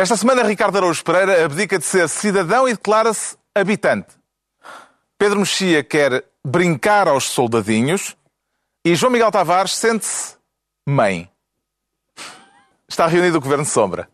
Esta semana, Ricardo Araújo Pereira abdica de ser cidadão e declara-se habitante. Pedro Mexia quer brincar aos soldadinhos e João Miguel Tavares sente-se mãe. Está reunido o Governo Sombra.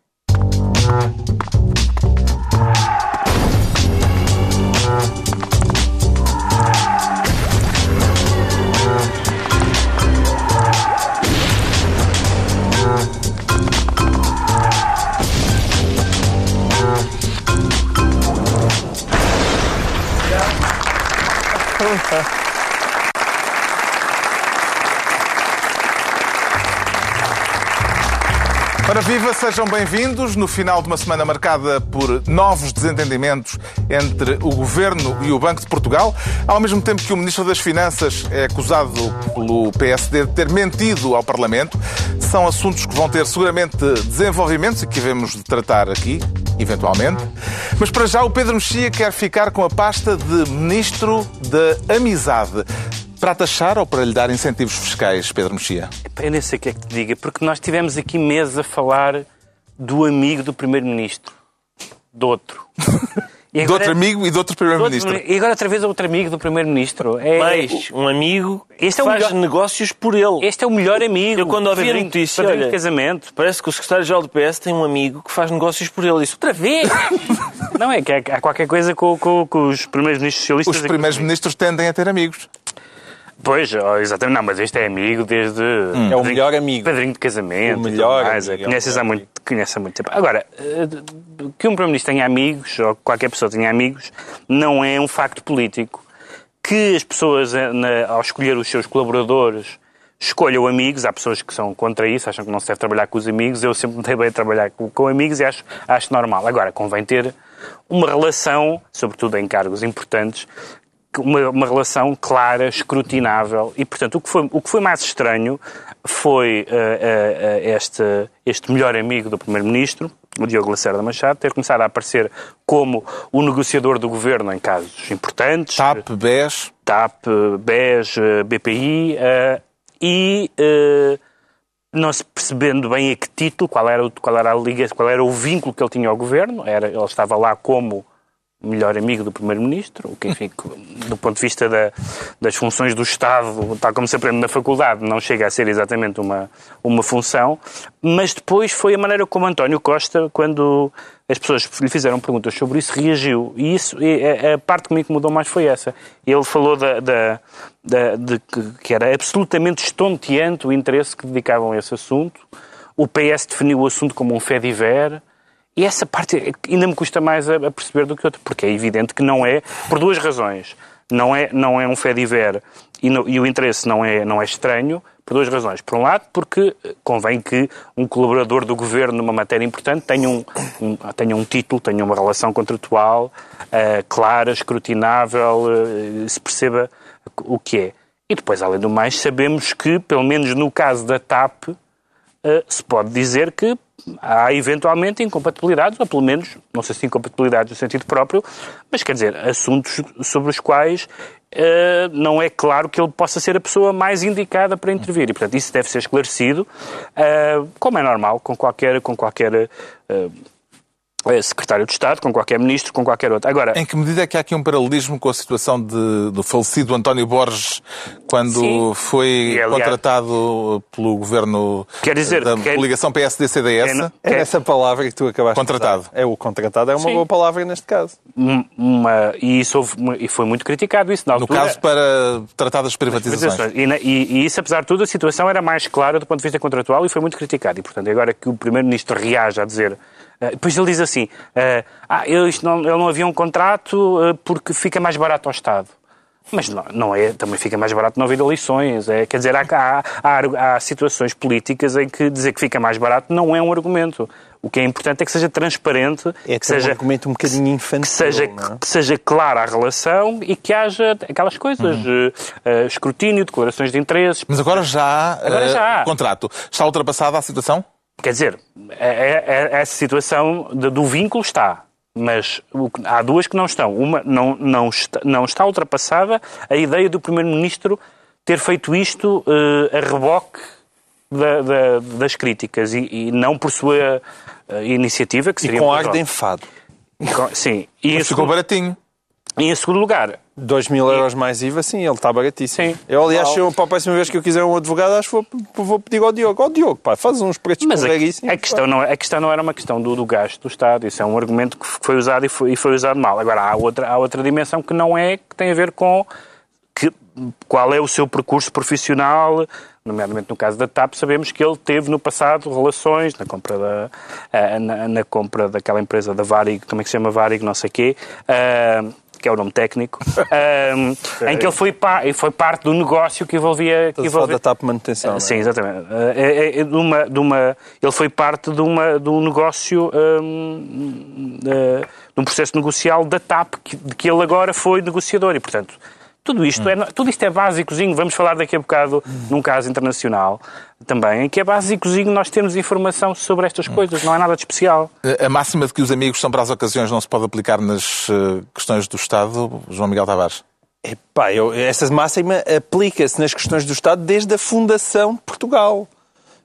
Ora viva, sejam bem-vindos no final de uma semana marcada por novos desentendimentos entre o Governo e o Banco de Portugal, ao mesmo tempo que o Ministro das Finanças é acusado pelo PSD de ter mentido ao Parlamento. São assuntos que vão ter seguramente desenvolvimentos e que devemos de tratar aqui, eventualmente. Mas para já o Pedro Mexia quer ficar com a pasta de Ministro da Amizade. Para taxar ou para lhe dar incentivos fiscais, Pedro Mexia? Eu nem sei o que é que te diga, porque nós tivemos aqui meses a falar do amigo do Primeiro-Ministro. Do outro. E agora, de outro amigo e de outro Primeiro-Ministro. E agora outra vez outro amigo do Primeiro-Ministro. É, Mais um amigo este é faz melhor, negócios por ele. Este é o melhor amigo. Eu quando ouvi a notícia, olha, de casamento. parece que o secretário-geral do PS tem um amigo que faz negócios por ele. Isso outra vez? Não, é que há, qualquer coisa com, com, com os primeiros-ministros socialistas. Os primeiros-ministros tendem a ter amigos. Pois, exatamente. Não, mas este é amigo desde... Hum. É o melhor amigo. Padrinho de casamento. O melhor mais. amigo. Conheces há muito, conhece há muito tempo. Agora, eh, que um Primeiro-Ministro tenha amigos, ou qualquer pessoa tenha amigos, não é um facto político. Que as pessoas, eh, ao escolher os seus colaboradores, escolham amigos. Há pessoas que são contra isso, acham que não se deve trabalhar com os amigos. Eu sempre me dei bem a trabalhar com, com amigos e acho, acho normal. Agora, convém ter uma relação, sobretudo em cargos importantes, uma, uma, relação clara, escrutinável. E, portanto, o que foi, o que foi mais estranho foi uh, uh, este, este melhor amigo do Primeiro-Ministro, o Diogo Lacerda Machado, ter começado a aparecer como o negociador do governo em casos importantes. TAP, BES. TAP, BES, BPI. E não se percebendo bem a que título, qual era, o, qual era a liga, qual era o vínculo que ele tinha ao governo, era, ele estava lá como melhor amigo do Primeiro-Ministro, o que, enfim, do ponto de vista da, das funções do Estado, tal como se aprende na faculdade, não chega a ser exatamente uma, uma função, mas depois foi a maneira como António Costa, quando as pessoas lhe fizeram perguntas sobre isso, reagiu. E isso, a, parte que me incomodou mais foi essa. Ele falou da, da, da, de que, que era absolutamente estonteante o interesse que dedicavam a esse assunto. O PS definiu o assunto como um fé diver e essa parte ainda me custa mais a, perceber do que outra, porque é evidente que não é, por duas razões. Não é, não é um fé diver e, e o interesse não é, não é estranho, por duas razões. Por um lado, porque convém que um colaborador do governo numa matéria importante tenha um, um tenha um título, tenha uma relação contratual uh, clara, escrutinável, uh, se perceba o que é. E depois, além do mais, sabemos que, pelo menos no caso da TAP, se pode dizer que há eventualmente incompatibilidades, ou pelo menos, não sei se incompatibilidades no sentido próprio, mas quer dizer, assuntos sobre os quais uh, não é claro que ele possa ser a pessoa mais indicada para intervir. E, portanto, isso deve ser esclarecido, uh, como é normal, com qualquer. Com qualquer uh, secretário de Estado, com qualquer ministro, com qualquer outro. Agora, em que medida é que há aqui um paralelismo com a situação de, do falecido António Borges, quando sim. foi aliás, contratado pelo governo quer dizer, da coligação PSD-CDS? É, é essa palavra que tu acabaste contratado. de É o contratado, é uma sim. boa palavra neste caso. Uma, e isso houve, e foi muito criticado isso na altura. No caso para tratar das privatizações. E, e, e, isso, apesar de tudo, a situação era mais clara do ponto de vista contratual e foi muito criticado. E, portanto, agora que o Primeiro-Ministro reage a dizer depois ele diz assim: uh, ah, ele, não, ele não havia um contrato uh, porque fica mais barato ao Estado. Mas não, não, é, também fica mais barato não haver eleições. É, quer dizer, há, há, há, há, situações políticas em que dizer que fica mais barato não é um argumento. O que é importante é que seja transparente, é que seja um argumento um bocadinho infantil, que seja, é? que seja clara a relação e que haja aquelas coisas, uhum. uh, escrutínio, declarações de interesses. Mas agora já há, agora já há. contrato. Está ultrapassada a situação? Quer dizer, é, é, é, essa situação do vínculo está, mas há duas que não estão. Uma não, não, está, não está ultrapassada a ideia do Primeiro-Ministro ter feito isto uh, a reboque da, da, das críticas e, e, não por sua uh, iniciativa, que seria... E com ar de enfado. sim. E Mas ficou baratinho. Em segundo lugar... 2 mil euros mais IVA, sim, ele está baratíssimo. Sim. Eu, aliás, se eu, para a próxima vez que eu quiser um advogado, acho que vou, vou pedir ao Diogo. Ó oh, Diogo, pá, faz uns preços Mas a, a, questão não, é, a questão não era uma questão do, do gasto do Estado. Isso é um argumento que foi usado e foi, e foi usado mal. Agora, há outra, há outra dimensão que não é, que tem a ver com que, qual é o seu percurso profissional, nomeadamente no caso da TAP, sabemos que ele teve no passado relações na compra, da, eh, na, na compra daquela empresa da Varig, como é que se chama Varig, não sei o quê, uh, que é o nome técnico, um, em que ele foi, pa, foi parte do negócio que envolvia... Que envolvia... da TAP manutenção, uh, Sim, exatamente. Uh, é, é, de uma, de uma, ele foi parte de, uma, de um negócio, um, de um processo negocial da TAP, que, de que ele agora foi negociador e, portanto, tudo isto, é, tudo isto é básicozinho. Vamos falar daqui a bocado num caso internacional também, em que é básicozinho nós termos informação sobre estas coisas. Não é nada de especial. A máxima de que os amigos são para as ocasiões não se pode aplicar nas eh, questões do Estado, João Miguel Tavares? Epá, eu, essa máxima aplica-se nas questões do Estado desde a fundação de Portugal.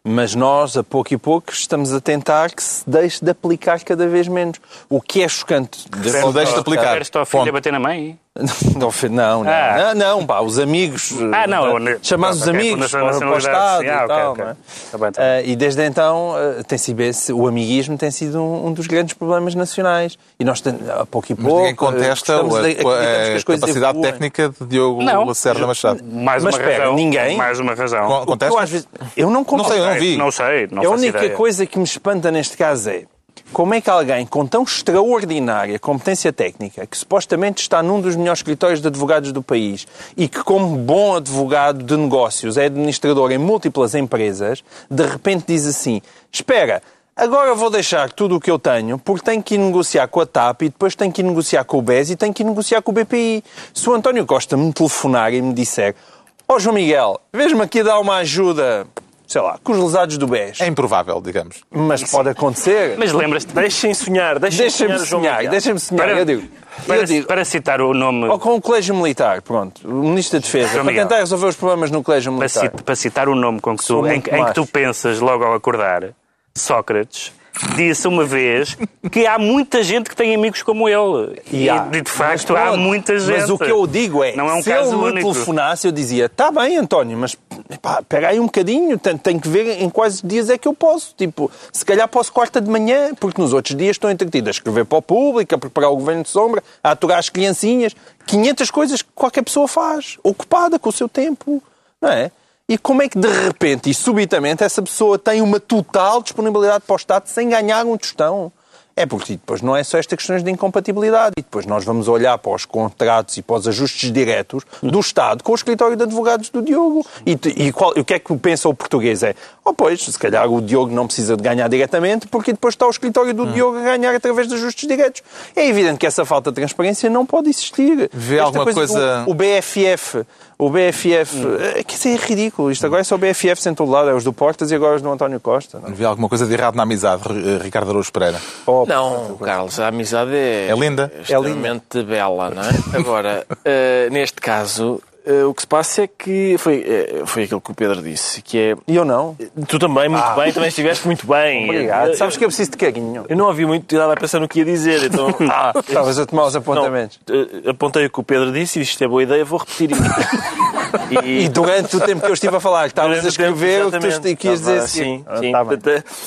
Mas nós, a pouco e pouco, estamos a tentar que se deixe de aplicar cada vez menos. O que é chocante. Só deixe de aplicar. Queres ao filho a bater na mãe? Não, não, não, ah. não, não, pá, os amigos. Ah, não, chamados os amigos para, para o Estado ah, e tal. Okay, okay. Tá bem, tá bem. Uh, e desde então uh, tem sido esse, o amiguismo tem sido um, um, dos grandes problemas nacionais. E nós, a pouco e pouco. Mas ninguém contesta a, a, a capacidade técnica de Diogo não, Lacerda Machado. Mais Mas uma espera, razão. ninguém. Mais uma razão. Contesta? Eu, vezes, eu não Não sei, eu não vi. Não sei, não A única ideia. coisa que me espanta neste caso é como é que alguém com tão extraordinária competência técnica, que supostamente está num dos melhores escritórios de advogados do país e que, como bom advogado de negócios, é administrador em múltiplas empresas, de repente diz assim: Espera, agora vou deixar tudo o que eu tenho porque tenho que ir negociar com a TAP e depois tenho que ir negociar com o BES e tenho que ir negociar com o BPI. Se o António Costa me telefonar e me disser: Ó oh, João Miguel, veja-me aqui dar uma ajuda sei lá, com os lesados do BES. É improvável, digamos. Mas pode acontecer. Mas lembras-te, deixem sonhar, deixem deixem sonhar, sonhar deixem-me sonhar. Para, eu digo, para, eu digo, para citar o nome... Ou com o Colégio Militar, pronto, o Ministro da Defesa, João para Miguel, tentar resolver os problemas no Colégio Militar. Para, para citar o nome com que tu, em, em que tu pensas logo ao acordar, Sócrates disse uma vez que há muita gente que tem amigos como ele. E, há. e de facto há muita gente. Mas o que eu digo é, não é um se caso ele me único. telefonasse, eu dizia, está bem, António, mas pá, pega aí um bocadinho, tenho que ver em quais dias é que eu posso. Tipo, se calhar posso quarta de manhã, porque nos outros dias estou entretido a escrever para o público, a preparar o governo de sombra, a aturar as criancinhas. 500 coisas que qualquer pessoa faz, ocupada com o seu tempo, não é? E como é que de repente e subitamente essa pessoa tem uma total disponibilidade para o Estado sem ganhar um tostão? É porque depois não é só esta questões de incompatibilidade. E depois nós vamos olhar para os contratos e para os ajustes diretos do Estado com o escritório de advogados do Diogo. E, e, qual, e o que é que pensa o português? É, oh pois, se calhar o Diogo não precisa de ganhar diretamente porque depois está o escritório do hum. Diogo a ganhar através de ajustes diretos. É evidente que essa falta de transparência não pode existir. Vê esta alguma coisa... coisa... O, o BFF o BFF, hum. É que isso é ridículo. Isto agora é só o BFF sem todo lado, é os do Portas e agora os do António Costa. Não? Havia alguma coisa de errado na amizade, Ricardo Araújo Pereira? Oh, não, Carlos, a amizade é, é linda. É extremamente é linda. bela, não é? Agora, uh, neste caso, Uh, o que se passa é que foi, uh, foi aquilo que o Pedro disse, que é... E eu não. Tu também, muito ah. bem, também estiveste muito bem. Obrigado. Uh, Sabes que eu preciso de carinho. Eu não ouvi muito, estava a pensar no que ia dizer, então... ah, estavas a tomar os apontamentos. Não, apontei o que o Pedro disse e isto é boa ideia, vou repetir isto. e... e... durante o tempo que eu estive a falar, estavas a escrever o que tu quis dizer assim. Sim, sim. Tá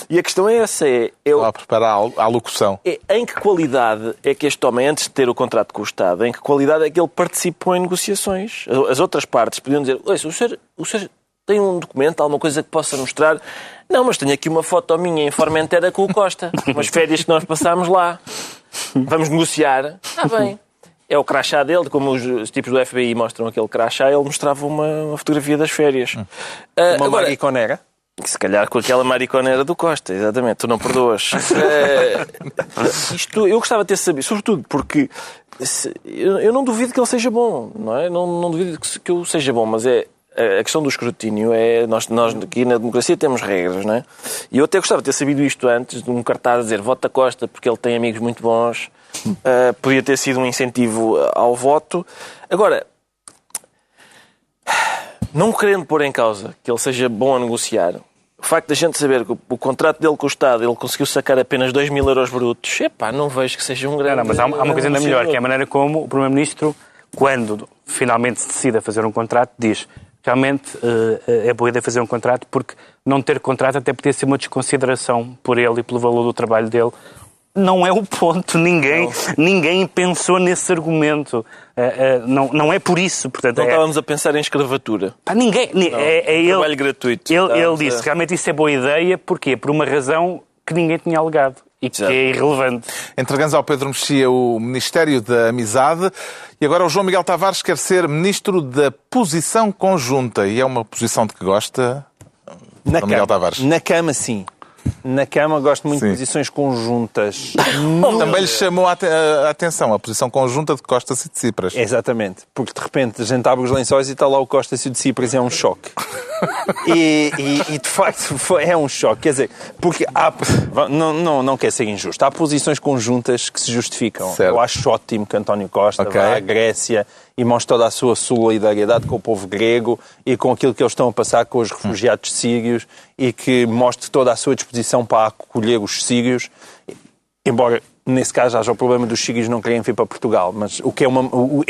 e a questão é essa, é... Eu... a preparar a locução. É, em que qualidade é que este homem, antes de ter o contrato com o Estado, em que qualidade é que ele participou em negociações? As outras partes podiam dizer, o senhor, o senhor tem um documento, alguma coisa que possa mostrar? Não, mas tenho aqui uma foto minha em Formentera com o Costa, umas férias que nós passámos lá. Vamos negociar. Está bem. É o crachá dele, como os, os, tipos do FBI mostram aquele crachá, ele mostrava uma, uma fotografia das férias. Hum. Uh, uma agora, mariconera? Se calhar com aquela mariconera do Costa, exatamente, tu não perdoas. uh, isto eu gostava de ter sabido, sobretudo porque eu não duvido que ele seja bom, não é? Não, não duvido que eu seja bom, mas é a questão do escrutínio é nós, nós aqui na democracia temos regras, não é? E eu até gostava de ter sabido isto antes de um cartaz a dizer vota Costa porque ele tem amigos muito bons. Uh, podia ter sido um incentivo ao voto. Agora, não querendo pôr em causa que ele seja bom a negociar, o facto da gente saber que o, o, contrato dele com o Estado ele conseguiu sacar apenas 2 mil euros brutos, epá, não vejo que seja um grande... Não, não mas há, há uma coisa ainda melhor, que é a maneira como o Primeiro-Ministro, quando finalmente se decide a fazer um contrato, diz realmente uh, é boa ideia fazer um contrato porque não ter contrato até podia ser uma desconsideração por ele e pelo valor do trabalho dele não é o ponto. Ninguém, ninguém pensou nesse argumento. Uh, uh, não, não é por isso. Portanto, não é... estávamos a pensar em escravatura. Pá, ninguém. Não. É, é ele, Trabalho gratuito. Ele, ele disse realmente isso é boa ideia. Porquê? Por uma razão que ninguém tinha alegado e que Exato. é irrelevante. Entregamos ao Pedro Mexia o Ministério da Amizade e agora o João Miguel Tavares quer ser Ministro da Posição Conjunta e é uma posição de que gosta. Na João Miguel Tavares. Na cama, sim. Na cama gosto muito Sim. de posições conjuntas. Também lhe chamou a, atenção a posição conjunta de Costas e de Cipras. Exatamente, porque de repente a gente abre os lençóis e está lá o Costas e o de Cipras e é um choque. E, e, e, de facto é um choque, quer dizer, porque há, não, não, não quer ser injusto, há posições conjuntas que se justificam. Certo. Eu acho ótimo que António Costa okay. vá à Grécia e mostre toda a sua solidariedade com o povo grego e com aquilo que eles estão a passar com os refugiados sírios e que mostre toda a sua disposição para acolher os sírios, embora nesse caso haja o problema dos sírios não querem vir para Portugal, mas o que, é uma, o,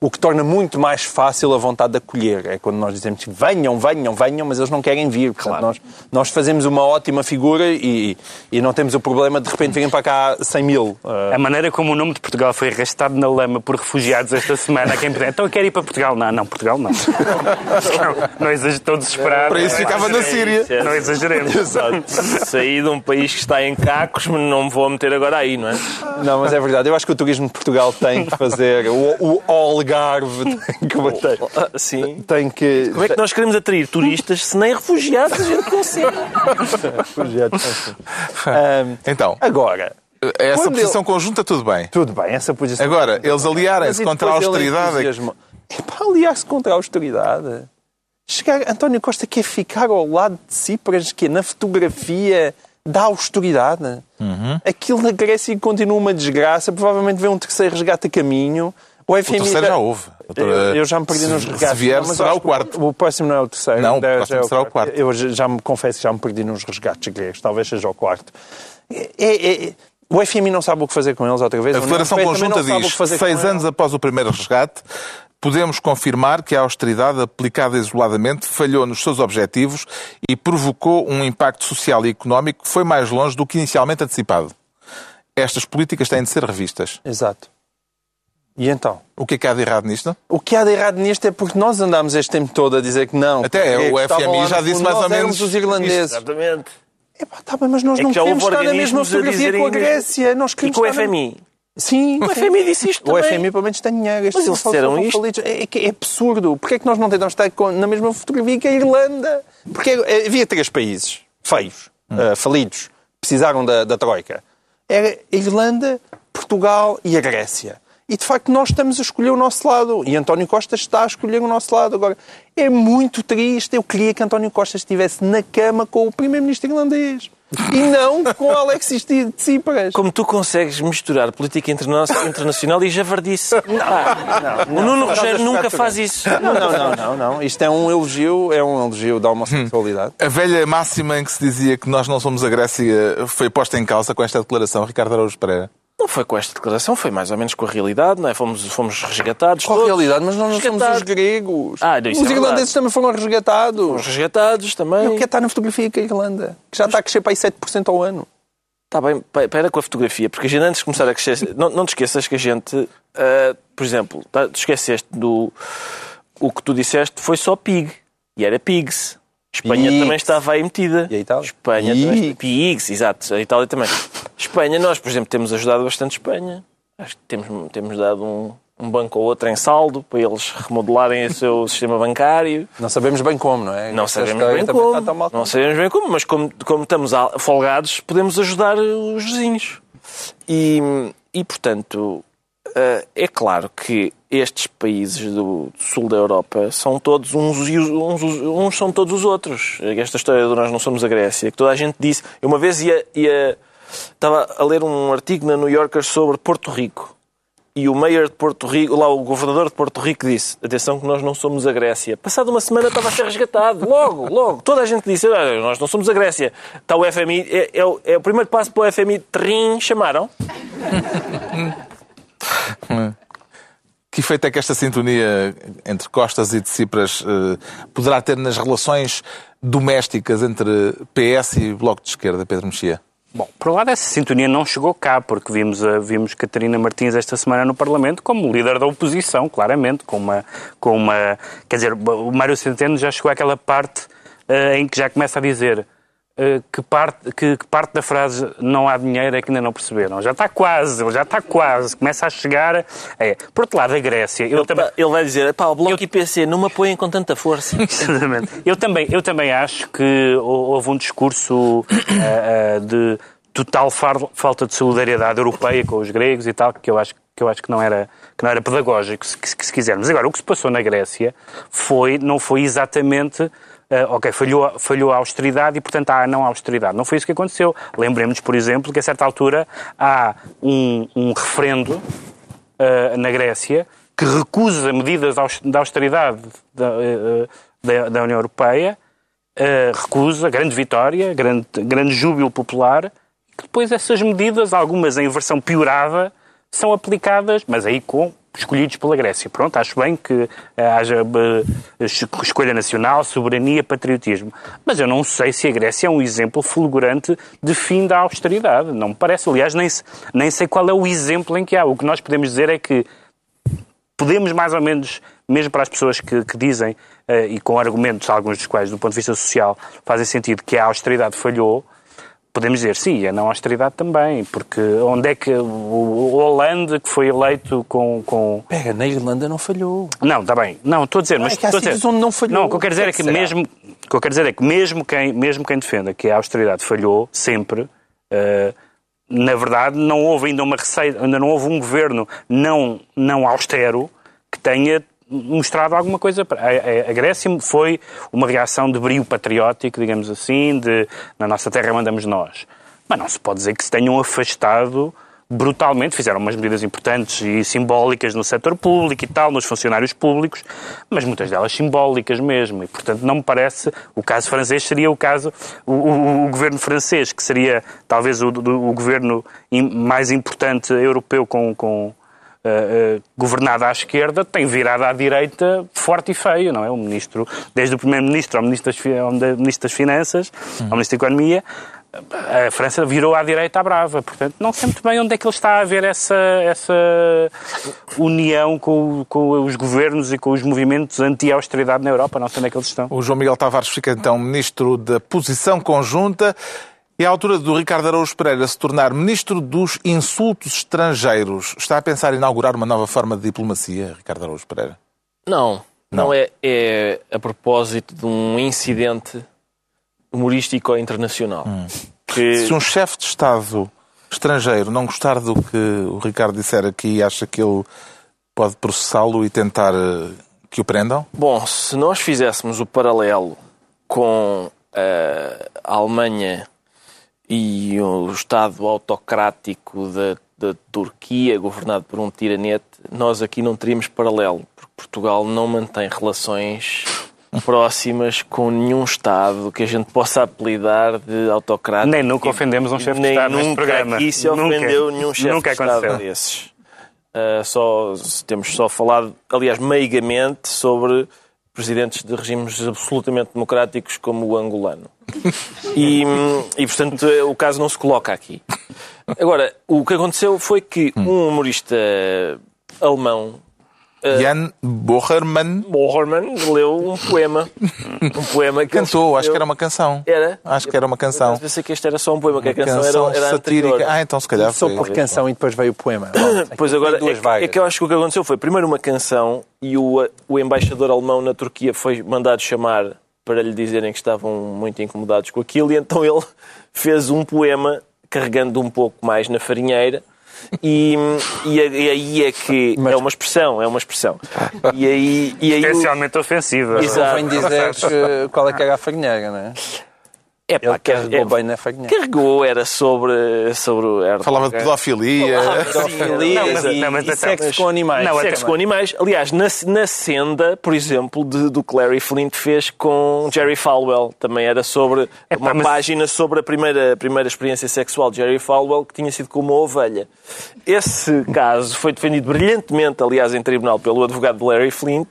o, que torna muito mais fácil a vontade de acolher é quando nós dizemos que venham, venham, venham, mas eles não querem vir. Portanto, claro. nós, nós fazemos uma ótima figura e, e não temos o problema de de repente virem para cá 100 mil. A maneira como o nome de Portugal foi arrastado na lama por refugiados esta semana, quem puder, então quer ir para Portugal? Não, não, Portugal não. não, não desesperado. Para isso ficava na Síria. Não exageremos. Exato. Saí de um país que está em cacos, não me vou meter agora aí, não é? Não, mas é verdade. Eu acho que o turismo de Portugal tem que fazer. O, o Algarve tem que bater. Ah, sim. Tem que. Como é que nós queremos atrair turistas se nem refugiados a gente consegue? refugiados. Um, então. Agora. Essa posição ele... conjunta, tudo bem. Tudo bem, essa posição. Agora, eles aliarem-se contra a austeridade. É para aliar-se contra a austeridade. Chegar, António Costa quer ficar ao lado de Cipras, que na fotografia da austeridade. Uhum. Aquilo na Grécia continua uma desgraça, provavelmente vem um terceiro resgate a caminho. O, FMI o terceiro já houve. Eu, eu, já me perdi se, nos resgates. Se vier, não, será o quarto. O próximo não é o terceiro. Não, o próximo é o será o quarto. Eu já me confesso que já me perdi nos resgates gregos. Talvez seja o quarto. É, é, é, o FMI não sabe o que fazer com eles outra vez. A Declaração Conjunta diz, seis anos após o primeiro resgate, podemos confirmar que a austeridade aplicada isoladamente falhou nos seus objetivos e provocou um impacto social e económico que foi mais longe do que inicialmente antecipado. Estas políticas têm de ser revistas. Exato. E então? O que é que há de errado nisto? O que há de errado nisto é porque nós andamos este tempo todo a dizer que não. Até o FMI já disse mais ou menos. os irlandeses. Exatamente. Epá, tá bem, mas nós é não queremos estar na mesma fotografia com a Grécia. Nós queremos e com o FMI. Sim. O FMI disse isto O também. FMI pelo menos tem dinheiro. Mas eles disseram isto? É, é, é absurdo. Porquê é que nós não tentamos estar na mesma fotografia que a Irlanda? Porque havia três países feios, hum. uh, falidos, precisaram da, da Troika. Era a Irlanda, Portugal e a Grécia. E de facto nós estamos a escolher o nosso lado. E António Costa está a escolher o nosso lado. Agora, é muito triste. Eu queria que António Costa estivesse na cama com o primeiro-ministro irlandês e não com Alexis Tsipras. Como tu consegues misturar política internacional e javardice? Não, não, não, o Nuno Rogério nunca faz isso. Não, não, não, não, não. Isto é um elogio, é um elogio da homossexualidade. Hum. A velha máxima em que se dizia que nós não somos a Grécia foi posta em causa com esta declaração, Ricardo Araújo Pereira. Não foi com esta declaração, foi mais ou menos com a realidade, não é? Fomos, fomos resgatados. Com a realidade, mas nós não somos os gregos. Ah, os é irlandeses também foram resgatados. Fomos resgatados também. Eu quero estar na fotografia com a Irlanda, que já está a crescer para aí 7% ao ano. Está bem, pera com a fotografia, porque a gente antes de começar a crescer, não, não te esqueças que a gente, uh, por exemplo, tá, te esqueceste do. O que tu disseste foi só pig, e era pigs. Espanha Pigs. também estava aí metida. E a Itália? Espanha Pigs. também. Pigs, exato. A Itália também. Espanha, nós, por exemplo, temos ajudado bastante Espanha. Acho que temos, temos dado um, um banco ou outro em saldo para eles remodelarem o seu sistema bancário. Não sabemos bem como, não é? Não sabemos bem como. Não sabemos bem como, mas como, como estamos folgados, podemos ajudar os vizinhos. E, e portanto, eh, é claro que estes países do sul da Europa são todos uns, uns, uns são todos os outros. Esta história de nós não somos a Grécia, que toda a gente disse. Eu uma vez ia, ia estava a ler um artigo na New Yorker sobre Porto Rico e o mayor de Porto Rico, lá o governador de Porto Rico disse, atenção que nós não somos a Grécia. Passado uma semana estava a ser resgatado, logo, logo. Toda a gente disse, nós não somos a Grécia. Está o FMI, é, é, o, é o primeiro passo para o FMI, trim, chamaram. Que efeito é que esta sintonia entre Costas e Tsipras uh, poderá ter nas relações domésticas entre PS e Bloco de Esquerda, Pedro Mexia? Bom, por um lado, essa sintonia não chegou cá, porque vimos, vimos Catarina Martins esta semana no Parlamento como líder da oposição, claramente, com uma. Com uma quer dizer, o Mário Centeno já chegou àquela parte uh, em que já começa a dizer eh, que parte, que, que, parte da frase não há dinheiro é que ainda não perceberam. Já está quase, já está quase, começa a chegar. É. Por outro lado, a Grécia. Ele, também, ele vai dizer: pá, o Bloco eu, IPC não me apoiem com tanta força. Exatamente. Eu também, eu também acho que houve um discurso uh, uh, de total falta de solidariedade europeia com os gregos e tal, que eu acho que eu acho que não era, que não era pedagógico, se, se quisermos. Agora, o que se passou na Grécia foi, não foi exatamente ok, falhou, falhou a austeridade e, portanto, há a não austeridade. Não foi isso que aconteceu. Lembremos, por exemplo, que a certa altura há um, um referendo uh, na Grécia que recusa medidas de austeridade da, uh, da, da União Europeia, recusa, grande vitória, grande, grande júbilo popular, que depois essas medidas, algumas em versão piorada, são aplicadas, mas aí com escolhidos pela Grécia. Pronto, acho bem que eh, haja eh, escolha nacional, soberania, patriotismo. Mas eu não sei se a Grécia é um exemplo fulgurante de fim da austeridade. Não me parece. Aliás, nem, nem sei qual é o exemplo em que há. O que nós podemos dizer é que podemos mais ou menos, mesmo para as pessoas que, que dizem, uh, e com argumentos, alguns dos quais, do ponto de vista social, fazem sentido que a austeridade falhou, Podemos dizer, sim, a não austeridade também, porque onde é que o Hollande, que foi eleito com... com... Pega, na Irlanda não falhou. Não, está bem. Não, estou a dizer... Não, mas, é que há dizer, onde não falhou. Não, o que eu quero dizer é que, mesmo, o que eu quero dizer é que mesmo quem, mesmo quem defenda que a austeridade falhou, sempre, uh, na verdade, não houve ainda uma receita, ainda não houve um governo não, não austero que tenha mostrado alguma coisa. A, a, Grécia foi uma reação de brio patriótico, digamos assim, de na nossa terra mandamos nós. Mas não se pode dizer que se tenham afastado brutalmente, fizeram umas medidas importantes e simbólicas no setor público e tal, nos funcionários públicos, mas muitas delas simbólicas mesmo. E, portanto, não me parece. O caso francês seria o caso. O, o, o governo francês, que seria talvez o, o governo mais importante europeu com, com uh, governada à esquerda tem virado à direita forte e feio, não é? O ministro, desde o primeiro-ministro ao ministro das, ao ministro das Finanças, ao ministro da Economia, a França virou à direita à brava. Portanto, não sei muito bem onde é que ele está a ver essa, essa união com, com os governos e com os movimentos anti-austeridade na Europa. Não sei onde é que eles estão. O João Miguel Tavares fica então ministro da Posição Conjunta. É a altura do Ricardo Araújo Pereira se tornar ministro dos insultos estrangeiros. Está a pensar em inaugurar uma nova forma de diplomacia, Ricardo Araújo Pereira? Não. Não, não é, é a propósito de um incidente humorístico internacional. Hum. Que... Se um chefe de Estado estrangeiro não gostar do que o Ricardo disser aqui, acha que ele pode processá-lo e tentar eh, que o prendam? Bom, se nós fizéssemos o paralelo com eh, a Alemanha e o Estado autocrático da, da Turquia, governado por um tiranete, nós aqui não teríamos paralelo, porque Portugal não mantém relações próximas com nenhum Estado que a gente possa apelidar de autocrático. Nem nunca ofendemos um chefe de Estado neste programa. Nem se ofendeu nunca, nenhum chefe de Estado desses. Uh, só, temos só falado, aliás, meigamente, sobre presidentes de regimes absolutamente democráticos como o angolano. E, e, portanto, o caso não se coloca aqui. Agora, o que aconteceu foi que um humorista alemão Uh, Jan Bocherman. Bocherman leu um poema. Um poema que Cantou, acho que era uma canção. Era? Acho que era uma canção. Eu pensei que este era só um poema, que a canção, canção era, era satírica. Anterior. Ah, então se calhar Só por canção e depois veio o poema. pois agora, é, é, que eu acho que o que aconteceu foi primeiro uma canção e o, o embaixador alemão na Turquia foi mandado chamar para lhe dizerem que estavam muito incomodados com aquilo e então ele fez um poema carregando um pouco mais na farinheira e, e, e aí é que Mas... é uma expressão, é uma expressão. E aí, e aí Potencialmente o... ofensiva. Exato. Vem dizer qual é que era a farinheira, não é? É pá, carregou é, bem na farinha. Carregou, era sobre... sobre era Falava de pedofilia. Falava de pedofilia não, mas, e, não, mas, e sexo mas, com animais. Não, sexo com animais. Aliás, na, na senda, por exemplo, de, do Clary Flint fez com Jerry Falwell. Também era sobre é, uma mas... página sobre a primeira, a primeira experiência sexual de Jerry Falwell, que tinha sido com uma ovelha. Esse caso foi defendido brilhantemente, aliás, em tribunal pelo advogado de Larry Flint.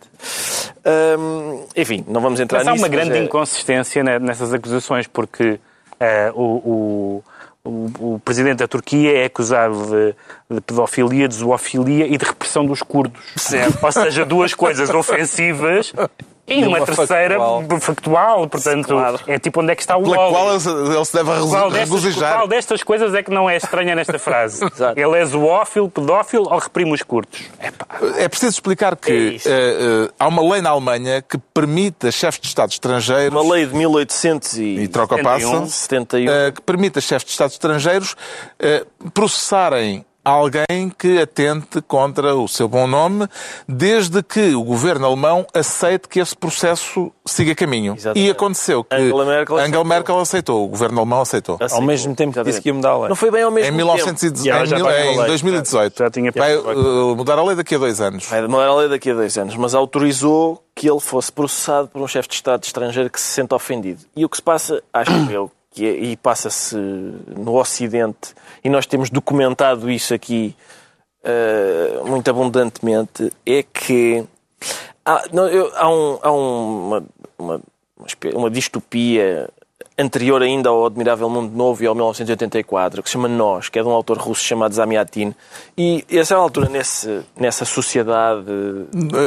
Enfim, não vamos entrar mas nisso. Há uma grande é... inconsistência nessas acusações, porque uh, o, o, o, presidente da Turquia é acusado de, de, pedofilia, de zoofilia e de repressão dos curdos. Certo. Ou seja, duas coisas ofensivas e uma, uma terceira factual. factual, portanto, claro. é tipo onde é que está o Pela qual ele se deve qual regozijar. Qual destas coisas é que não é estranha nesta frase? ele é zoófilo, pedófilo ou reprime os curtos? É preciso explicar que é uh, uh, há uma lei na Alemanha que permite a chefes de Estado estrangeiros... Uma lei de 1800 e... E troca passa. 71. Uh, que permite a chefes de Estado estrangeiros processarem alguém que atente contra o seu bom nome, desde que o governo alemão aceite que esse processo siga caminho. Exatamente. E aconteceu que Angela Merkel, Angela aceitou. Merkel aceitou, o governo alemão aceitou. aceitou. Ao mesmo tempo disse que ia mudar a lei. Não foi bem ao mesmo em 1918, tempo. Em, em 2018. Já, já tinha Vai uh, mudar a lei daqui a dois anos. Vai mudar a lei daqui a dois anos, mas autorizou que ele fosse processado por um chefe de Estado estrangeiro que se sente ofendido. E o que se passa, acho eu, que é, e passa-se no Ocidente, e nós temos documentado isso aqui uh, muito abundantemente, é que há, não, eu, há, um, há uma, uma, uma distopia anterior ainda ao Admirável Mundo Novo e ao 1984, que se chama Nós, que é de um autor russo chamado Zamiatin. E a essa altura, nesse, nessa sociedade...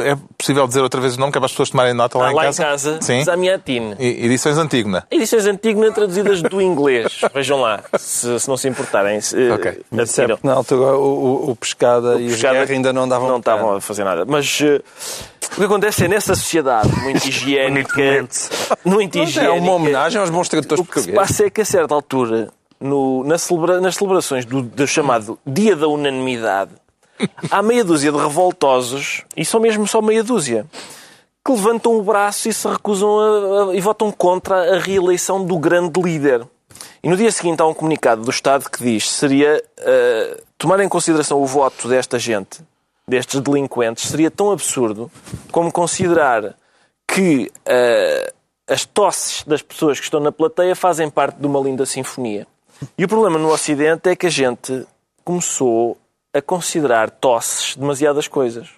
É possível dizer outra vez o nome, que é para as pessoas tomarem nota lá, ah, em lá casa? Lá em casa, Sim. Zamiatin. E, edições Antígona. Edições Antígona traduzidas do inglês. Vejam lá, se, se, não se importarem. Se, ok. É, na altura o, o, o Pescada o e pescada o Guerra ainda não andavam Não estavam a fazer nada. Mas... Uh, o que acontece é nessa sociedade muito higiênica. muito higiênica. É uma homenagem aos bons tradutores portugueses. O que se passa é que a certa altura, no, na celebra, nas celebrações do, do chamado Dia da Unanimidade, há meia dúzia de revoltosos, e são mesmo só meia dúzia, que levantam o braço e se recusam a, a, e votam contra a reeleição do grande líder. E no dia seguinte há um comunicado do Estado que diz seria uh, tomar em consideração o voto desta gente destes delinquentes seria tão absurdo como considerar que uh, as tosses das pessoas que estão na plateia fazem parte de uma linda sinfonia. E o problema no Ocidente é que a gente começou a considerar tosses demasiadas coisas.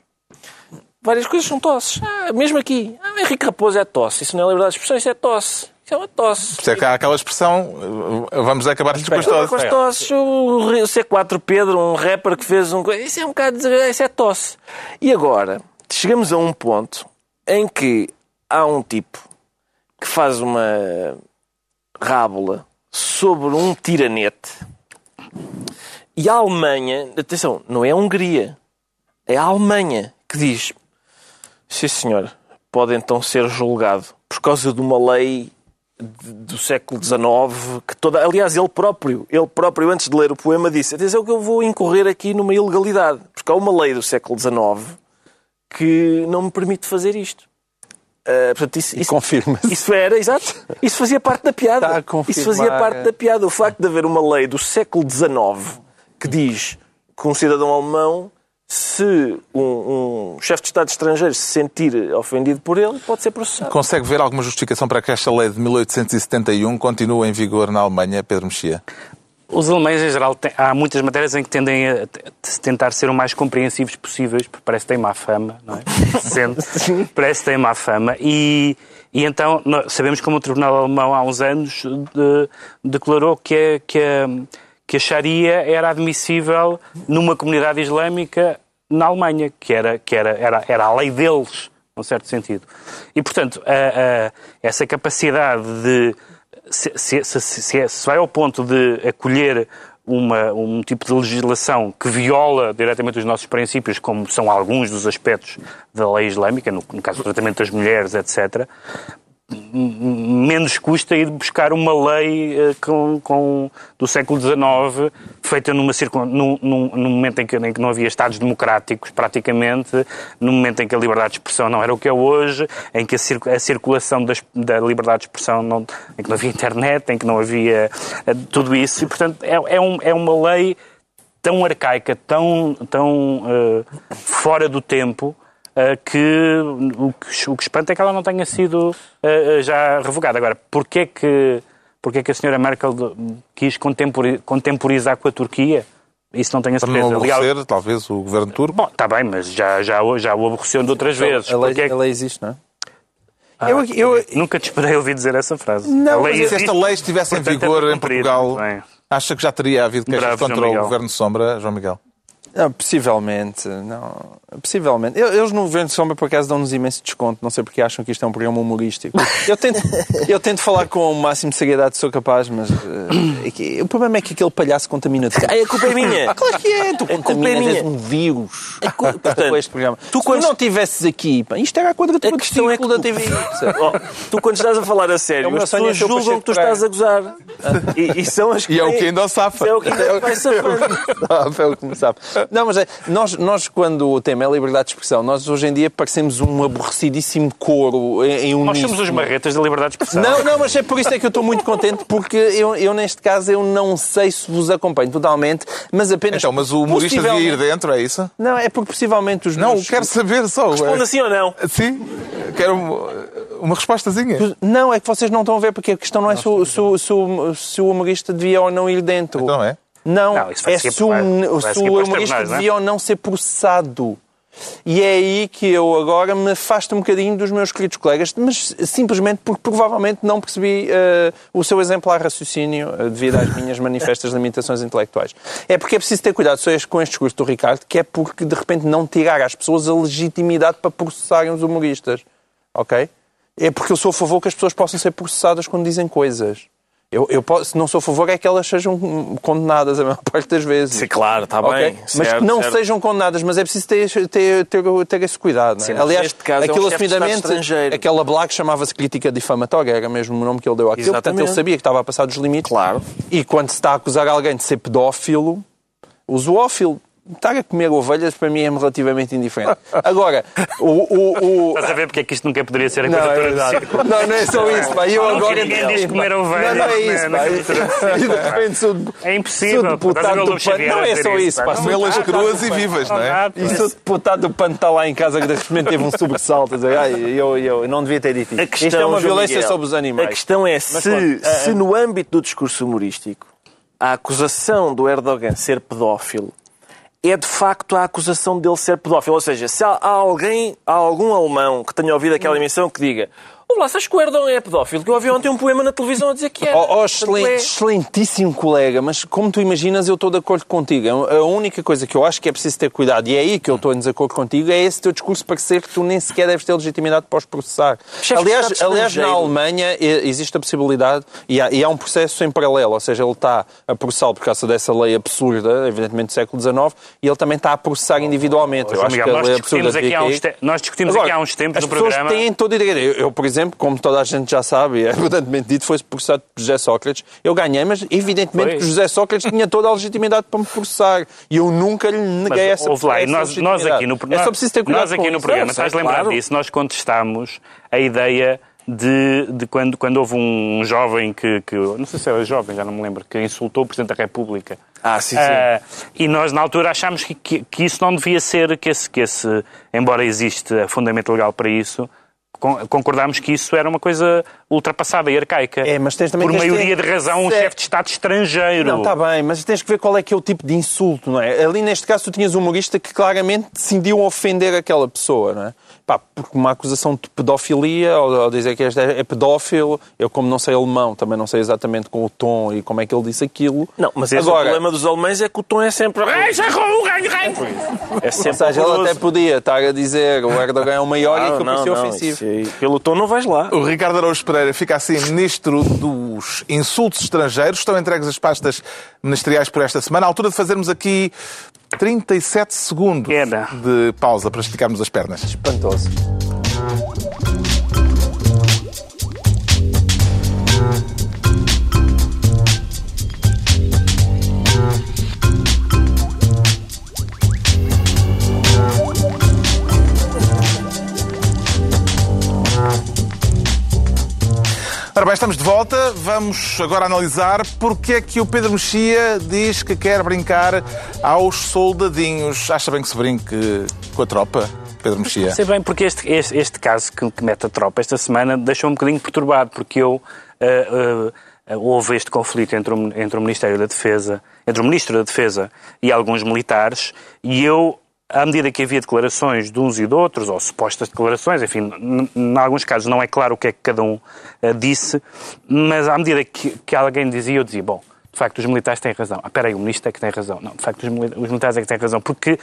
Várias coisas são tosses. Ah, mesmo aqui. Ah, Henrique Raposo é tosse. Isso não é liberdade de expressão, isso é tosse. Isso é uma tosse. Isso é que há aquela expressão, eh, vamos acabar com as tosses. Com as tosses. O C4 Pedro, um rapper que fez um... Isso é um bocado... Isso é tosse. E agora, chegamos a um ponto em que há um tipo que faz uma rábula sobre um tiranete e a Alemanha, atenção, não é a Hungria, é a Alemanha que diz: Sim, senhor, pode então ser julgado por causa de uma lei do século XIX, que toda, aliás, ele próprio, ele próprio, antes de ler o poema, disse: Atenção que eu vou incorrer aqui numa ilegalidade, porque há uma lei do século XIX que não me permite fazer isto. Uh, portanto, isso, isso, isso era, exato, isso fazia parte da piada. Isso fazia parte da piada. O facto de haver uma lei do século XIX que diz que um cidadão alemão se um, um chefe de Estado estrangeiro se sentir ofendido por ele, pode ser processado. Consegue ver alguma justificação para que esta lei de 1871 continue em vigor na Alemanha, Pedro Mexia? Os alemães, em geral, têm, há muitas matérias em que tendem a tentar ser o mais compreensivos possíveis, porque parece que têm má fama, não é? Sente, parece que têm má fama. E, e então, sabemos como o Tribunal Alemão, há uns anos, de, declarou que, é, que a que a Sharia era admissível numa comunidade islâmica na Alemanha, que era, que era, era, era a lei deles, num certo sentido. E, portanto, a, a, essa capacidade de. Se, se, se, se, vai ao ponto de acolher uma, um tipo de legislação que viola diretamente os nossos princípios, como são alguns dos aspectos da lei islâmica, no, no caso do tratamento das mulheres, etc., menos custa ir buscar uma lei uh, com, com, do século XIX, feita numa num, num, num momento em que, em que, não havia Estados democráticos, praticamente, num momento em que a liberdade de expressão não era o que é hoje, em que a, cir a circulação das, da liberdade de expressão, não, em que não havia internet, em que não havia uh, tudo isso. E, portanto, é, é, um, é uma lei tão arcaica, tão, tão uh, fora do tempo, que o, que o que espanta é que ela não tenha sido uh, já revogada. Agora, porquê que, porquê que a senhora Merkel quis contemporizar com a Turquia? Isso não tenho a certeza. Para não aborrecer, Legal... talvez, o governo turco? Bom, está bem, mas já, já, já o aborreceu de outras então, vezes. A lei, a lei existe, não é? Ah, eu, eu, nunca te esperei ouvir dizer essa frase. Não, se esta lei estivesse em vigor em Portugal, Acha que já teria havido queixas contra o Governo Sombra, João Miguel? Não, possivelmente, não. Possivelmente. Eles no Governo de Sombra, por acaso, dão-nos imenso desconto. Não sei porque acham que isto é um programa humorístico. Eu tento, eu tento falar com o máximo de seriedade sou capaz, mas uh, o problema é que aquele palhaço contamina tudo. a culpa é minha. Ah, claro que é. Tu a contaminas é um vírus. A culpa, portanto, este programa. Tu, quando... Se não estivesses aqui, isto era a quadratura a questão é que da TV. oh, tu, quando estás a falar a sério, é as pessoas julgam que tu estás a gozar. E, e, são as que... E é o que ainda safa. É o que ainda vai safando. É o que me safa. Não, mas é, nós, nós, quando o tema é liberdade de expressão, nós hoje em dia parecemos um aborrecidíssimo coro em um Nós somos os marretas da liberdade de expressão. Não, não, mas é por isso é que eu estou muito contente, porque eu, eu neste caso, eu não sei se vos acompanho totalmente, mas apenas... Então, mas o humorista devia ir dentro, é isso? Não, é porque possivelmente os Não, meus... quero saber só. Responda é... sim ou não. Sim, quero uma respostazinha. Não, é que vocês não estão a ver, porque a questão não é se, se, se, se o humorista devia ou não ir dentro. Então é? Não, não é se o, se o humorista devia ou não ser processado. E é aí que eu agora me afasto um bocadinho dos meus queridos colegas, mas simplesmente porque provavelmente não percebi uh, o seu exemplar raciocínio uh, devido às minhas manifestas limitações intelectuais. É porque é preciso ter cuidado com este discurso do Ricardo, que é porque de repente não tirar às pessoas a legitimidade para processarem os humoristas. Ok? É porque eu sou a favor que as pessoas possam ser processadas quando dizem coisas. Eu, eu posso, não sou a favor é que elas sejam condenadas a maior parte das vezes. Sim, claro, está okay? bem. Mas que não certo. sejam condenadas, mas é preciso ter, ter, ter, ter esse cuidado. Sim, Aliás, caso aquilo é um assumidamente, aquela blague chamava-se crítica difamatória, era mesmo o nome que ele deu àquilo. Exatamente. Portanto, ele sabia que estava a passar dos limites. Claro. E quando se está a acusar alguém de ser pedófilo, o zoófilo estar a comer ovelhas para mim é relativamente indiferente. Agora, o. o, o... Estás a ver porque é que isto nunca poderia ser a não, é Não, não é só isso, pá. Eu não, agora. Ninguém diz comer ovelhas. Não, não é isso, pá. E de repente sou. É impossível. Deputado do PAN. Não é só isso, pá. Comê-las cruas e vivas, não é? E sou deputado do PAN está lá em casa que de repente teve um sobressalto. Eu, eu não devia ter dito isto. Isto é uma violência sobre os animais. A questão é se, se no âmbito do discurso humorístico a acusação do Erdogan ser pedófilo é de facto a acusação dele ser pedófilo. Ou seja, se há alguém, há algum alemão que tenha ouvido aquela emissão que diga Olá, sabes que o Erdogan é pedófilo? Que eu ouvi ontem um poema na televisão a dizer que é. Oh, oh excelente, é. excelentíssimo colega, mas como tu imaginas, eu estou de acordo contigo. A única coisa que eu acho que é preciso ter cuidado, e é aí que eu estou em desacordo contigo, é esse teu discurso parecer que tu nem sequer deves ter legitimidade para os processar. aliás, aliás na Alemanha existe a possibilidade, e há, e há, um processo em paralelo, ou seja, ele está a processá-lo por causa dessa lei absurda, evidentemente do século XIX, e ele também está a processar individualmente. eu acho Miguel, que a lei absurda... Aqui há uns te... Nós discutimos Agora, aqui há uns tempos no programa... As pessoas têm todo o direito. Eu, por exemplo, como toda a gente já sabe, é abundantemente dito, foi processado por José Sócrates. Eu ganhei, mas evidentemente que José Sócrates tinha toda a legitimidade para me processar. E eu nunca lhe neguei mas, essa, lá, essa nós, nós aqui no, é só preciso ter cuidado Nós aqui no programa, estás lembrado claro. disso, nós contestámos a ideia de, de, quando, quando houve um jovem que, que, não sei se era jovem, já não me lembro, que insultou o Presidente da República. Ah, sim, sim. Uh, e nós, na altura, achámos que, que, que, isso não devia ser, que esse, que esse, embora exista fundamento legal para isso, concordámos que isso era uma coisa ultrapassada e arcaica. É, mas tens também Por maioria ter... de razão, um chefe de Estado estrangeiro. Não, está bem, mas tens que ver qual é que é o tipo de insulto, não é? Ali, neste caso, tu tinhas um humorista que claramente decidiu ofender aquela pessoa, não é? Pá, porque uma acusação de pedofilia, ou, ou dizer que este é, é pedófilo, eu como não sei alemão, também não sei exatamente com o tom e como é que ele disse aquilo. Não, mas esse Agora, o problema dos alemães é que o tom é sempre... É sempre Ou seja, ele até podia estar a dizer o Erdogan é o maior não, e que não, não, ofensivo. Isso, pelo tom não vais lá. O Ricardo Araújo Pereira fica assim ministro dos insultos estrangeiros. Estão entregues as pastas ministeriais por esta semana. À altura de fazermos aqui 37 segundos Era. de pausa para esticarmos as pernas. Espantoso. Bem, estamos de volta. Vamos agora analisar porque é que o Pedro Mexia diz que quer brincar aos soldadinhos. Acha bem que se brinque com a tropa? Pedro Mexia. Sei bem, porque este, este, este caso que, que, mete a tropa esta semana deixou-me um bocadinho perturbado, porque eu uh, uh, houve este conflito entre o, entre o Ministério da Defesa, entre o Ministro da Defesa e alguns militares, e eu à medida que havia declarações de uns e de outros, ou supostas declarações, enfim, em alguns casos não é claro o que é que cada um uh, disse, mas à medida que, que, alguém dizia, eu dizia, bom, de facto os militares têm razão. Ah, espera aí, o ministro é que tem razão. Não, de facto os, os militares é que têm razão, porque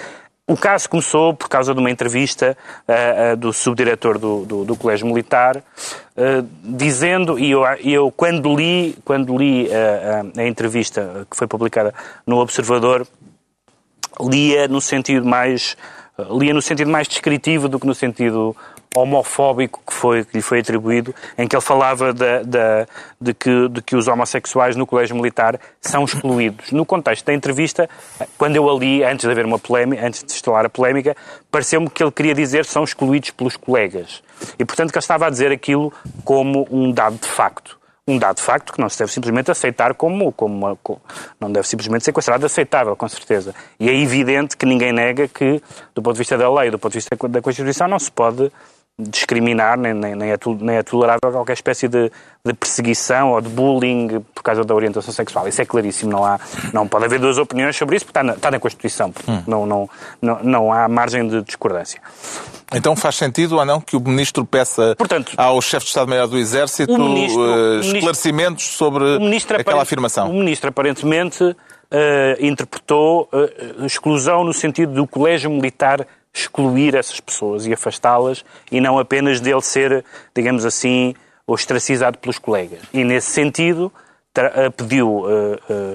o caso começou por causa de uma entrevista uh, uh, do subdiretor do, do, do Colégio Militar, uh, dizendo, e eu, eu, quando li, quando li a entrevista que foi publicada no Observador, lia no sentido mais lia no sentido mais descritivo do que no sentido homofóbico que, foi, que lhe foi atribuído, em que ele falava de, que, de que os homossexuais no colégio militar são excluídos. No contexto da entrevista, quando eu a li, antes de haver uma polémica, antes de instalar a polémica, pareceu-me que ele queria dizer são excluídos pelos colegas. E, portanto, que ele estava a dizer aquilo como um dado de facto um dado facto que não se deve simplesmente aceitar como, como, uma, como, não deve simplesmente ser considerado aceitável, com certeza. E é evidente que ninguém nega que, do ponto de vista da lei, do ponto de vista da Constituição, não se pode discriminar, nem, nem, nem, é, nem é tolerável qualquer espécie de, de, perseguição ou de bullying por causa da orientação sexual. Isso é claríssimo. Não, há, não pode haver duas opiniões sobre isso, porque está na, está na Constituição. Hum. Não, não, não, não há margem de discordância. Então faz sentido ou não que o Ministro peça Portanto, ao chefe de Estado-Maior do Exército ministro, uh, esclarecimentos sobre aquela afirmação? O Ministro aparentemente uh, interpretou uh, exclusão no sentido do Colégio Militar excluir essas pessoas e afastá-las e não apenas dele ser, digamos assim, ostracizado pelos colegas. E nesse sentido pediu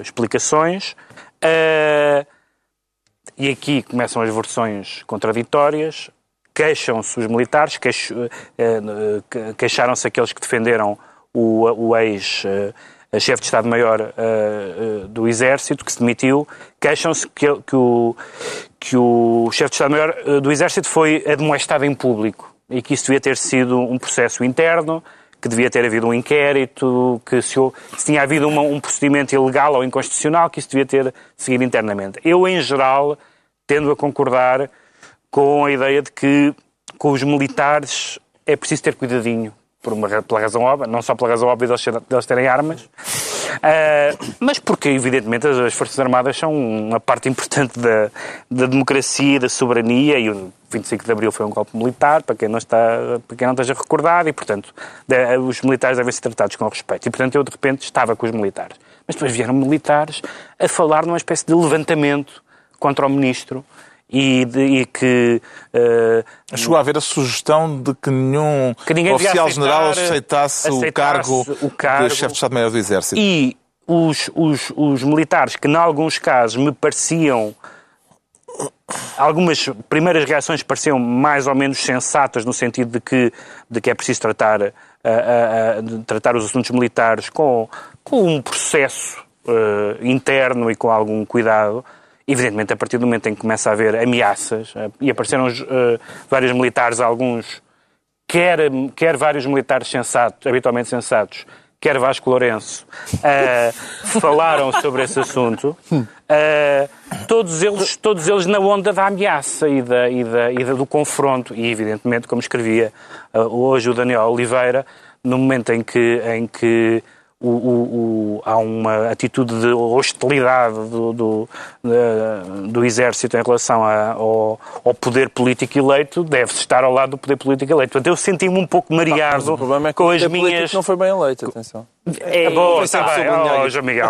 explicações e aqui começam as versões contraditórias queixam-se os militares, queix, eh, eh, queixaram-se aqueles que defenderam o, o ex eh, chefe de Estado-Maior do Exército, que se demitiu, queixam-se que, que, o, que o chefe de Estado-Maior do Exército foi admoestado em público e que isso devia ter sido um processo interno, que devia ter havido um inquérito, que se, se tinha havido uma, um procedimento ilegal ou inconstitucional, que isso devia ter seguido internamente. Eu, em geral, tendo a concordar com a ideia de que com os militares é preciso ter cuidadinho, por uma, pela razão óbvia, não só pela razão óbvia de eles, de eles terem armas, uh, mas porque, evidentemente, as, as, Forças Armadas são uma parte importante da, da democracia, da soberania, e o 25 de Abril foi um golpe militar, para quem não, está, para quem não esteja recordado, e, portanto, de, os militares devem ser tratados com respeito. E, portanto, eu, de repente, estava com os militares. Mas depois vieram militares a falar numa espécie de levantamento contra o ministro, e, de, e que. Uh, Chegou a haver a sugestão de que nenhum que oficial-general aceitasse, aceitasse, o cargo, o cargo de chefe de Estado-Maior do Exército. E os, os, os militares, que em alguns casos me pareciam. Algumas primeiras reações pareciam mais ou menos sensatas, no sentido de que, de que é preciso tratar, uh, uh, tratar os assuntos militares com, com um processo interno e com algum cuidado Evidentemente, a partir do momento em que começa a haver ameaças, eh, e apareceram uh, vários militares, alguns, quer, quer vários militares sensatos, habitualmente sensatos, quer Vasco Lourenço, uh, falaram sobre esse assunto, uh, todos, eles, todos eles na onda da ameaça e, da, e, da, e da, do confronto, e evidentemente, como escrevia hoje o Daniel Oliveira, no momento em que, em que o, o, o, há uma atitude de hostilidade do, do, do Exército em relação a, ao, ao, poder político eleito, deve-se estar ao lado do poder político eleito. Portanto, eu senti-me um pouco mareado é com as minhas... não foi bem eleito, atenção. É, é bom, está bem, oh, João Miguel.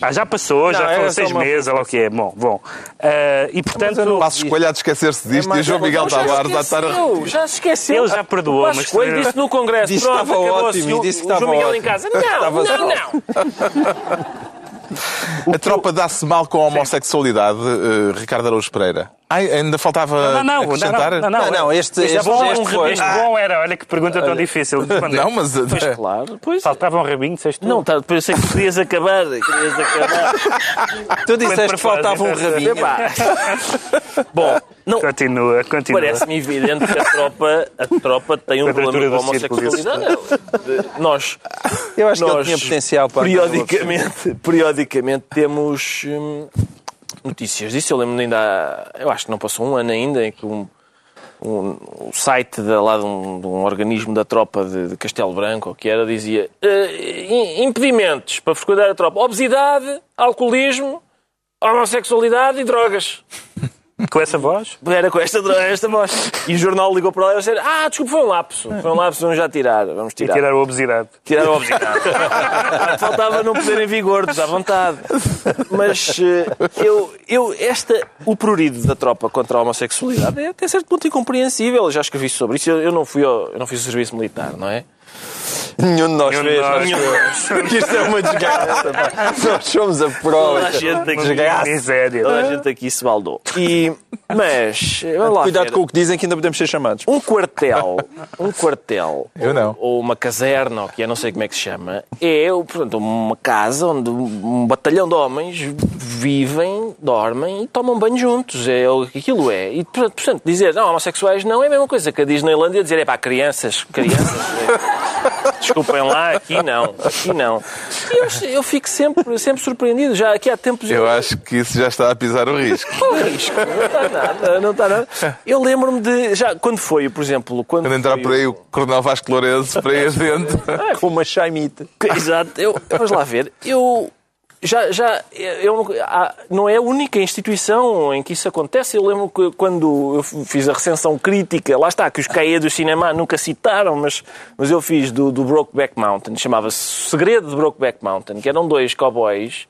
ah, já passou, já foram seis meses, olha o que é. Bom, bom. Uh, e portanto. Não Passo escolha a esquecer-se disto é e João Miguel Tavares a estar a. Já se esqueceu. Ele já perdoou, mas. Escolha disse no Congresso. Disse que estava ótimo e disse que estava João Miguel em casa. Não, não, não. A tropa dá-se mal com a homossexualidade, uh, Ricardo Araújo Pereira? Ai, ainda faltava Não, não, acrescentar? não, não, não, Não, não, este- este, este bom, este, foi- bom era, olha que pergunta tão difícil. Não, mas... Pois claro. Pois, Faltava um rabinho, disseste tu. não, tá, pensei que querias acabar. Querias acabar. Tu disseste que faltava um rabinho. Epá. Bom, não, Continua, continua. Parece-me evidente que a tropa, a tropa tem um problema com a homossexualidade. De- Nós, Eu acho que ele nós tinha potencial para... periodicamente, periodicamente temos hum, notícias disso. Eu lembro ainda, há- eu acho que não passou um ano ainda, em que um, um, o site de, lá de um, de um organismo da tropa de, de Castelo Branco, que era, dizia im- impedimentos para frequentar a tropa: obesidade, alcoolismo, homossexualidade e drogas. Com essa voz? Era com esta, esta voz. E o jornal ligou para lá e disse: Ah, desculpa, foi um lapso. Foi um lapso, vamos já tirar. Vamos E tirar. tirar a obesidade. Tirar a obesidade. Faltava não poder em vigor, à vontade. Mas eh, eu, eu, esta, o prurido da tropa contra a homossexualidade é até certo ponto incompreensível. Eu já escrevi sobre isso. Eu, eu não, fui ao, eu não fiz o serviço militar, não é? Nenhum de nós fez. Porque isto é uma desgraça. pá. Nós somos a prova. Toda a gente aqui, Desgraça. Miséria. toda a gente aqui se baldou. E, mas, lá Cuidado ver. com o que dizem que ainda podemos ser chamados. Um quartel, um quartel, Eu não. ou uma caserna, ou que é, não sei como é que se chama, é portanto, uma casa onde um batalhão de homens vivem, dormem e tomam banho juntos. É o que aquilo é. E, portanto, dizer não, homossexuais não é a mesma coisa que a Disneylandia dizer é pá, crianças, crianças. é. Desculpem lá, aqui não, aqui não. E eu, eu fico sempre, sempre surpreendido. Já aqui há tempos Eu acho que isso já está a pisar o risco. É risco? Não está nada, não está nada. Eu lembro-me de. Já, quando foi, por exemplo. Quando, Quando entrar por aí o Coronel Vasco Lourenço para ir dentro. Com uma chaimite. o- Exato, eu, vamos lá ver. Eu. Já, já eu, não- é a única instituição em que isso acontece. Eu lembro que quando eu fiz a recensão crítica, lá está, que os CAE do cinema nunca citaram, mas, mas eu fiz do, do Brokeback Mountain, chamava-se Segredo de Brokeback Mountain, que eram dois cowboys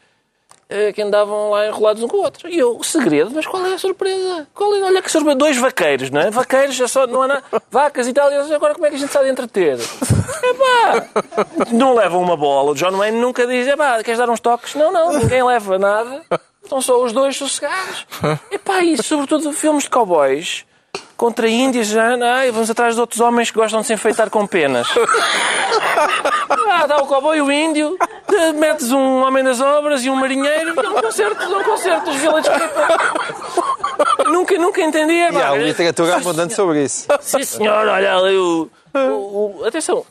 que andavam lá enrolados um com o outro. E eu, o segredo, mas qual é a surpresa? Qual é? Olha que surpresa. Dois vaqueiros, não é? Vaqueiros, é só, não há nada. Vacas e tal. E eles, agora como é que a gente sabe entreter? Epá! Não levam uma bola. O John Wayne nunca diz, epá, queres dar uns toques? Não, não, ninguém leva nada. Estão só os dois sossegados. Epá, e sobretudo filmes de cowboys contra índios, já, ai, vamos atrás de outros homens que gostam de se enfeitar com penas. Ah, dá o cowboy e o índio, metes um homem das obras e um marinheiro e é um concerto, é um concerto dos Village People. Nunca, nunca entendi. é, E há literatura abundante sobre isso. Sim, senhor, olha ali o. o- o- atenção,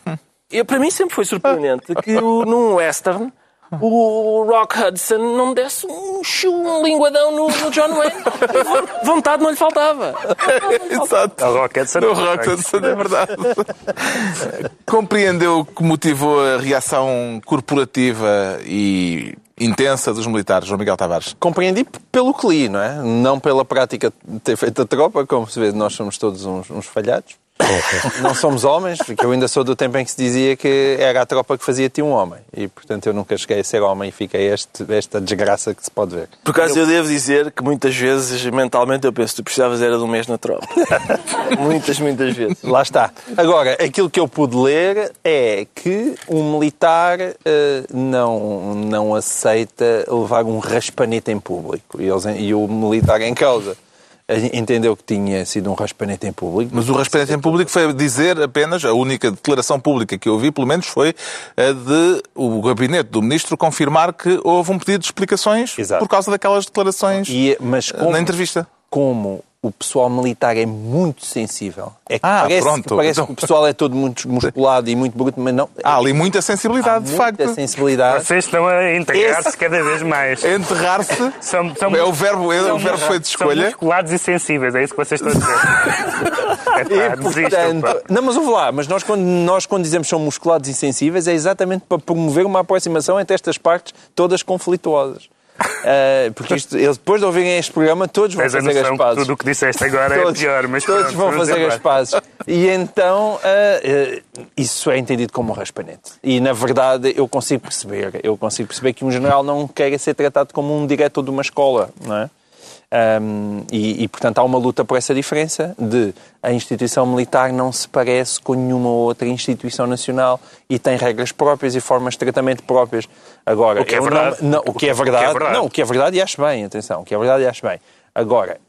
eu, para mim sempre foi surpreendente que o, num western o Rock Hudson não desse um, chu, um linguadão no, no John Wayne. Vontade não lhe faltava. Exato. A Rocketson. No Rocketson, é verdade. Compreendeu que motivou a reação corporativa e intensa dos militares, João Miguel Tavares? Compreendi pelo que li, não é? Não pela prática de ter feito a tropa, como se vê, nós somos todos uns, uns falhados. não somos homens, porque eu ainda sou do tempo em que se dizia que era a tropa que fazia-te um homem. E, portanto, eu nunca cheguei a ser homem e fiquei este, esta desgraça que se pode ver. Por acaso eu devo dizer que muitas vezes, mentalmente, eu penso que tu precisavas era de um mês na tropa. muitas, muitas vezes. Lá está. Agora, aquilo que eu pude ler é que um militar eh, não, não aceita levar um raspanete em público. E, eles, e o militar em causa entendeu que tinha sido um raspanete em público. Mas o respeito em público foi dizer apenas, a única declaração pública que eu vi, pelo menos, foi a de o gabinete do ministro confirmar que houve um pedido de explicações Exato. por causa daquelas declarações E, mas como, na entrevista. como o pessoal militar é muito sensível, é que Ah, parece, pronto. parece Então- que o pessoal é todo muito musculado e muito bruto, mas não. Há ali muita sensibilidade, há de muita facto. sensibilidade. Vocês estão a integrar-se Esse- cada vez mais. Enterrar-se São, são, é o verbo, é o são- verbo feito de São escolha. musculados e sensíveis, é isso que vocês estão a dizer. E, Epá, desistam, portanto, pá. não, mas ouve lá, mas nós quando, nós quando dizemos que são musculados e sensíveis é exatamente para promover uma aproximação entre estas partes todas conflituosas. Ah, porque isto, eles, depois de ouvirem este programa, todos vão Tens fazer as pazes. tudo o que disseste agora é Todos- pior, mas todos pronto, vão fazer as pazes. E então ah, ah, isso é entendido como um raspanete. E na verdade eu consigo perceber, eu consigo perceber que um general não quer ser tratado como um diretor de uma escola, não é? Ahm, e, e, portanto, há uma luta por essa diferença de a instituição militar não se parece com nenhuma outra instituição nacional e tem regras próprias e formas de tratamento próprias. Agora, O que é eu não- verdade. Não, o que é verdade, verdade. não, o que é verdade e acho bem, atenção, o que é verdade e acho bem. Agora,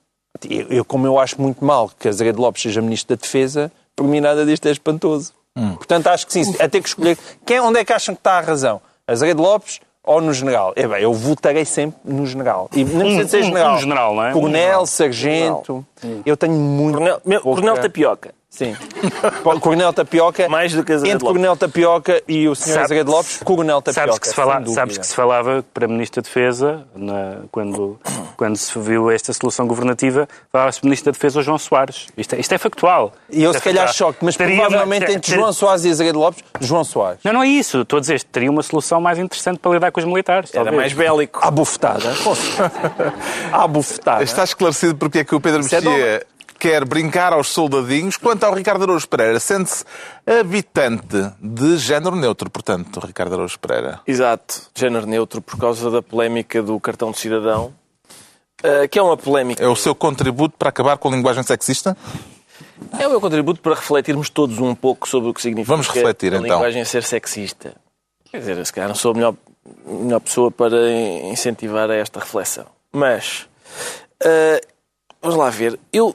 eu, eu, como eu acho muito mal que Azeredo Lopes seja Ministro da Defesa, por mim nada disto é espantoso. Hum. Portanto, acho que sim, a ter que escolher. Quem, onde é que acham que está a razão? Azeredo Lopes ou no general? É bem, eu votarei sempre no general. E não precisa ser general. Um, general, não é? Coronel, sargento. Eu tenho muito. Coronel, pouca... Coronel Tapioca. Sim. Coronel Tapioca. Mais do que Azevedo Entre Coronel Tapioca e o Sr. Azevedo Lopes, Coronel Tapioca. Sabes que se, fala, sabes que se falava para Ministro da Defesa, na, quando, quando se viu esta solução governativa, falava-se Ministro da Defesa João Soares. Isto é, isto é factual. E eu, se é calhar, choque, mas teria provavelmente uma, entre João Soares e Azevedo Lopes, João Soares. Não, não é isso. Estou a dizer, teria uma solução mais interessante para lidar com os militares. Era talvez. mais bélico. À bufetada. À bufetada. Está esclarecido porque é que o Pedro é Mexia quer brincar aos soldadinhos. Quanto ao Ricardo Araújo Pereira, sente-se habitante de género neutro, portanto, Ricardo Araújo Pereira. Exato, género neutro, por causa da polémica do cartão de cidadão, uh, que é uma polémica... É o seu contributo para acabar com a linguagem sexista? É o meu contributo para refletirmos todos um pouco sobre o que significa Vamos refletir, a então. linguagem ser sexista. Quer dizer, se calhar não sou a melhor, melhor pessoa para incentivar a esta reflexão. Mas, uh, vamos lá ver. Eu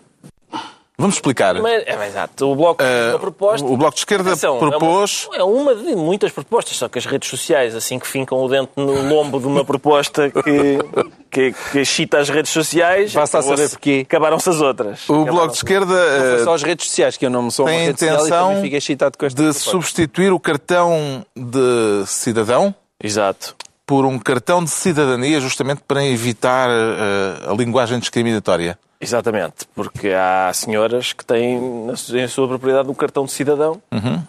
Vamos explicar. Mas, é, exato. O Bloco, uh, proposta, o bloco de Esquerda atenção, propôs... É uma, é uma, de muitas propostas, só que as redes sociais, assim que fincam o dente no lombo de uma proposta que, que, que excita as redes sociais... Basta saber porquê. Acabaram-se as outras. O Bloco de Esquerda... Não foi só as redes sociais, que eu não me sou uma rede social e fico excitado com esta de proposta. substituir o cartão de cidadão... Exato por um cartão de cidadania, justamente para evitar uh, a linguagem discriminatória. Exatamente, porque há senhoras que têm em sua propriedade um cartão de cidadão. Uhum.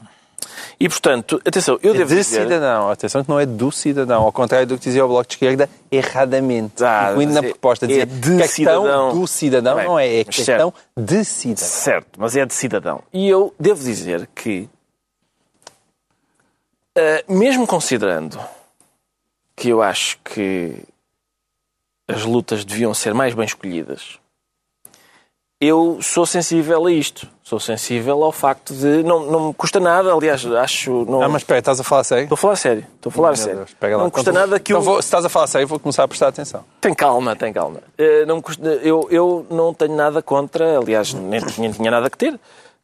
E, portanto, atenção, eu é devo de dizer... cidadão, atenção que não é do cidadão, ao contrário do que dizia o Bloco de Esquerda, erradamente. Ah, incluindo na é proposta, dizer é de questão cidadão. do cidadão, Bem, não é, é questão certo. de cidadão. Certo, mas é de cidadão. E eu devo dizer que, uh, mesmo considerando que eu acho que as lutas deviam ser mais bem escolhidas, eu sou sensível a isto. Sou sensível ao facto de. Não, não me custa nada, aliás, acho. Não... Ah, mas espera, estás a falar sério? Estou a falar sério. Estou a falar Meu sério. Deus, não custa então, nada que então eu. Vou, se estás a falar sério, vou começar a prestar atenção. Tem calma, tem calma. Uh, não custa... eu, eu não tenho nada contra, aliás, nem, nem tinha nada que ter,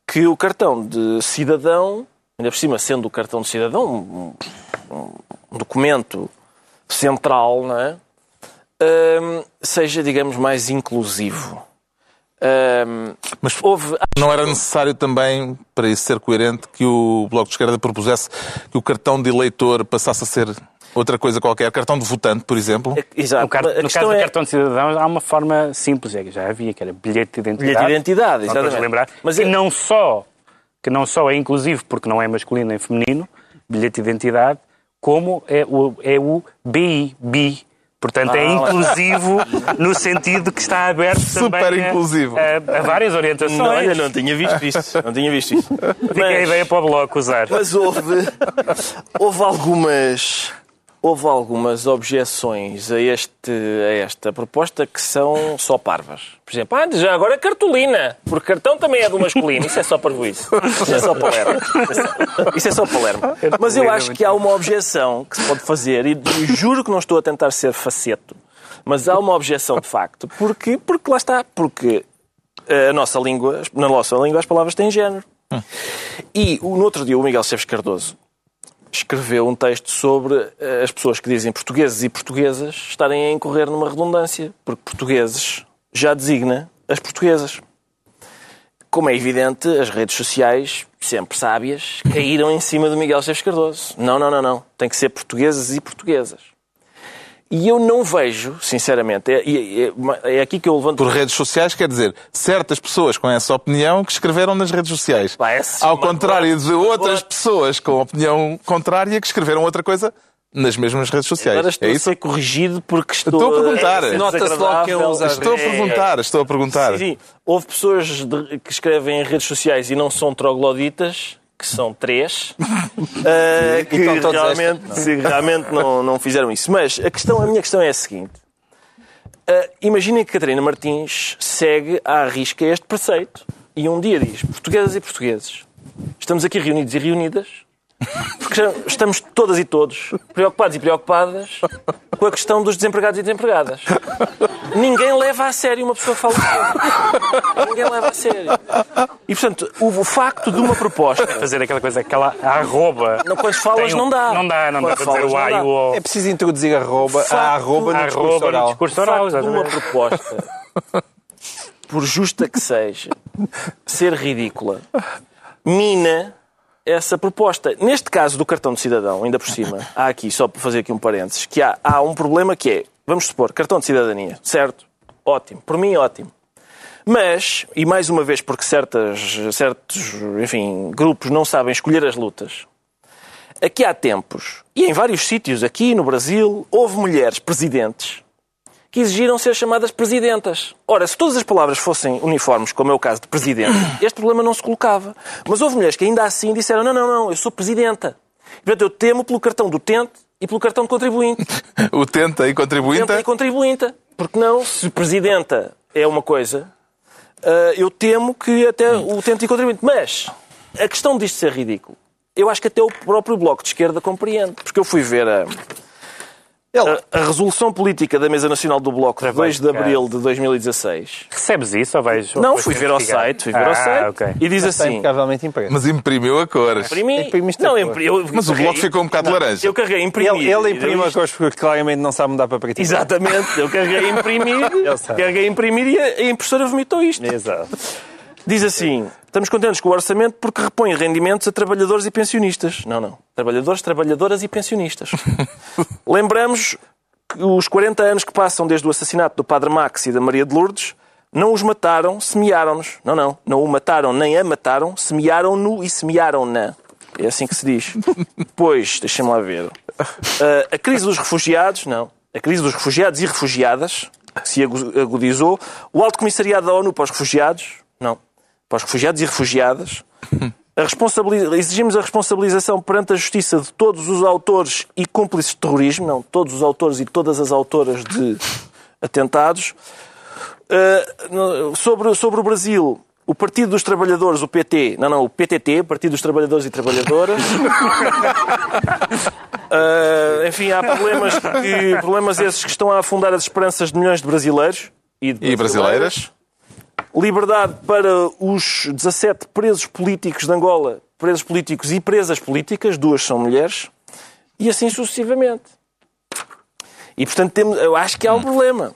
que o cartão de cidadão, ainda por cima sendo o cartão de cidadão um, um documento central, não é? Uh, seja, digamos, mais inclusivo. Um, Mas houve... não era necessário também, para isso ser coerente, que o Bloco de Esquerda propusesse que o cartão de eleitor passasse a ser outra coisa qualquer, cartão de votante, por exemplo? É, exato. No, car... no caso é... do cartão de cidadão há uma forma simples, é que já havia, que era bilhete de identidade. Bilhete de identidade, exatamente. lembrar, Mas que, é... não só, que não só é inclusivo porque não é masculino nem feminino, bilhete de identidade, como é o, é o BI, BI, Portanto, é ah, é inclusivo no sentido que está aberto Super também inclusivo. A, a, várias orientações. Não, ainda não tinha visto isso. Não tinha visto isso. Fica mas, a ideia para o Bloco usar. Mas houve, houve algumas houve algumas objeções a, este, a esta proposta que são só parvas. Por exemplo, ah, já agora cartolina, porque cartão também é do masculino. Isso é só isso. Isso é só Palermo. Isso é só Palermo. Mas eu acho que há uma objeção que se pode fazer, e juro que não estou a tentar ser faceto, mas há uma objeção de facto. Porque, porque lá está, porque a nossa língua, na nossa língua as palavras têm género. E no outro dia o Miguel Seves Cardoso escreveu um texto sobre eh, as pessoas que dizem portugueses e portuguesas estarem a incorrer numa redundância, porque portugueses já designa as portuguesas. Como é evidente, as redes sociais, sempre sábias, caíram em cima do Miguel Esteves Cardoso. Não, não, não, não. Tem que ser portugueses e portuguesas. E eu não vejo, sinceramente, é, é, é, aqui que eu levanto. Por redes sociais, quer dizer, certas pessoas com essa opinião que escreveram nas redes sociais. Parece Ao contrário de outras pessoas com opinião contrária que escreveram outra coisa nas mesmas redes sociais. Agora estou é isso? a ser corrigido porque estou, estou a perguntar. É Nota-se logo que usa Estou a perguntar, estou a perguntar. Sim, sim. Houve pessoas de, que escrevem em redes sociais e não são trogloditas que são três, uh, que realmente, não. realmente não, não fizeram isso. Mas a, questão, a minha questão é a seguinte. Uh, imaginem que Catarina Martins segue à risca este preceito e um dia diz, portuguesas e portugueses, estamos aqui reunidos e reunidas porque estamos todas e todos preocupados e preocupadas com a questão dos desempregados e desempregadas. Ninguém leva a sério uma pessoa que fala assim. Ninguém leva a sério. E, portanto, o, o facto de uma proposta... Fazer aquela coisa, aquela arroba... Não, as falas um- não dá. Não dá, não Com dá para dizer o não A e dá. o O. É preciso introduzir arroba, Facto- a arroba no A discurso arroba no oral. discurso O oral, facto de uma proposta, por justa que seja, ser ridícula, mina essa proposta. Neste caso do cartão de cidadão, ainda por cima, há aqui, só para fazer aqui um parênteses, que há, há um problema que é, vamos supor, cartão de cidadania, certo? Ótimo. Por mim, ótimo. Mas, e mais uma vez porque certas, certos enfim, grupos não sabem escolher as lutas, aqui há tempos, e em vários sítios, aqui no Brasil, houve mulheres presidentes que exigiram ser chamadas presidentas. Ora, se todas as palavras fossem uniformes, como é o caso de presidente, este problema não se colocava. Mas houve mulheres que ainda assim disseram: não, não, não, eu sou presidenta. E, portanto, eu temo pelo cartão do utente e pelo cartão de contribuinte. O tenta e contribuinte. Utente e contribuinte. Porque não, se presidenta é uma coisa, ah, eu temo que até o utente e contribuinte. Mas a questão disto ser ridículo, eu acho que até o próprio Bloco de Esquerda compreende. Porque eu fui ver a, a, a resolução política da Mesa Nacional do Bloco de 2 de abril de 2016. Recebes isso ou vais... Não, fui ver ao site, fui ver ao Ah, site ok. e diz Está assim. impecavelmente impresso. Mas imprimiu a cores. Imprimi, não, cor. impri, eu, Mas o bloco ficou um bocado laranja. Eu carreguei, imprimi. Ele, ele imprime a cores porque claramente não sabe mudar para preto. Exatamente, eu carreguei imprimir, carreguei imprimir e a impressora vomitou isto. Exato. Diz assim: estamos contentes com o orçamento porque repõe rendimentos a trabalhadores e pensionistas. Não, não. Trabalhadores, trabalhadoras e pensionistas. Lembramos que os 40 anos que passam desde o assassinato do Padre Max e da Maria de Lourdes não os mataram, semearam-nos. Não, não. Não o mataram nem a mataram, semearam-no e semearam-na. É assim que se diz. Depois, deixem-me lá ver. Ah, a crise dos refugiados, não. A crise dos refugiados e refugiadas se agu- agudizou. O Alto Comissariado da ONU para os Refugiados, não. Para os refugiados e refugiadas. A Exigimos a responsabilização perante a justiça de todos os autores e cúmplices de terrorismo, não, todos os autores e todas as autoras de atentados. Uh, sobre, sobre o Brasil, o Partido dos Trabalhadores, o PT, não, não, o PTT, Partido dos Trabalhadores e Trabalhadoras. Uh, enfim, há problemas, que, problemas esses que estão a afundar as esperanças de milhões de brasileiros e, de E brasileiras? Liberdade para os 17 presos políticos de Angola, presos políticos e presas políticas, duas são mulheres, e assim sucessivamente. E portanto, temos, eu acho que há um problema.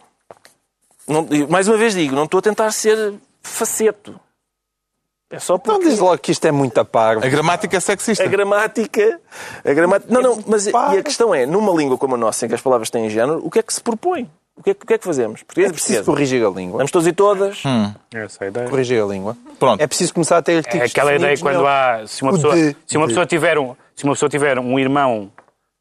Não- mais uma vez digo, não estou a tentar ser faceto. É só Não porque diz logo que isto é muito a par. A gramática é sexista. a gramática. A gramática não, não, mas e a questão é, numa língua como a nossa, em que as palavras têm género, o que é que se propõe? O que é, que- o que, é que fazemos? Português É preciso portuguesa. corrigir a língua. Vamos todos e todas. Essa é a ideia. Corrigir a língua. Pronto. É preciso começar a ter É artigos aquela ideia quando nele. há. Se uma pessoa, de- se uma de. pessoa tiver um, se uma pessoa tiver um irmão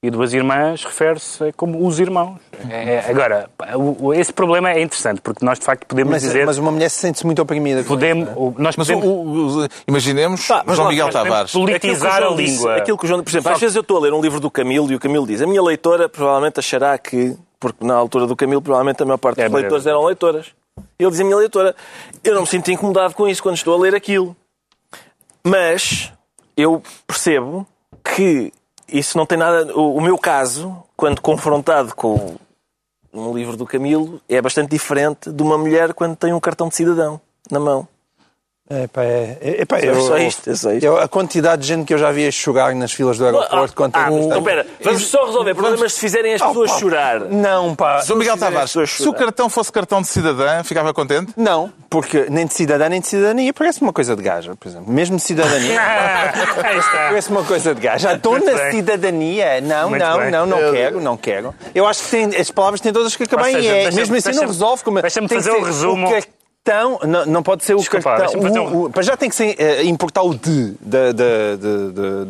e duas irmãs, refere-se como os irmãos. É- é- agora, o- esse problema é interessante, porque nós de facto podemos Mas, dizer. mas uma mulher sente-se muito oprimida. podemos, nós Mas o- podemos. o- o- imaginemos Tá, mas João lá, Miguel Tavares. politizar a disse- língua. aquilo que o João, por exemplo, às vezes eu estou a ler um livro do Camilo e o Camilo diz a minha leitora provavelmente achará que, porque na altura do Camilo provavelmente a maior parte É dos mesmo. leitores eram leitoras. Ele diz a minha leitora. Eu não me sinto incomodado com isso quando estou a ler aquilo. Mas eu percebo que isso não tem nada. O meu caso, quando confrontado com um livro do Camilo, é bastante diferente de uma mulher quando tem um cartão de cidadão na mão. É, pá, é, é, é, pá, É eu- só isto, é só isto. eu- a quantidade de gente que eu já vi a chorar nas filas do aeroporto. ah, um- então, espera, vamos só resolver problemas se fizerem as pessoas pá. chorar. Não, pá. João Miguel Tavares, se o cartão fosse cartão de cidadã, ficava contente? Não, porque nem de cidadã nem de cidadania parece uma coisa de gaja, por exemplo. Mesmo de cidadania Ah, parece uma coisa de gaja. Estou Muito na bem. cidadania. Não, Muito não, bem. não, não quero, não quero. Eu acho que tem, as palavras têm todas que acabar em é. Mesmo assim não resolve. Como, deixa-me fazer um resumo. O cartão, não, não pode ser o Desculpa, cartão. o- o- para já tem que ser, eh, importar o de da,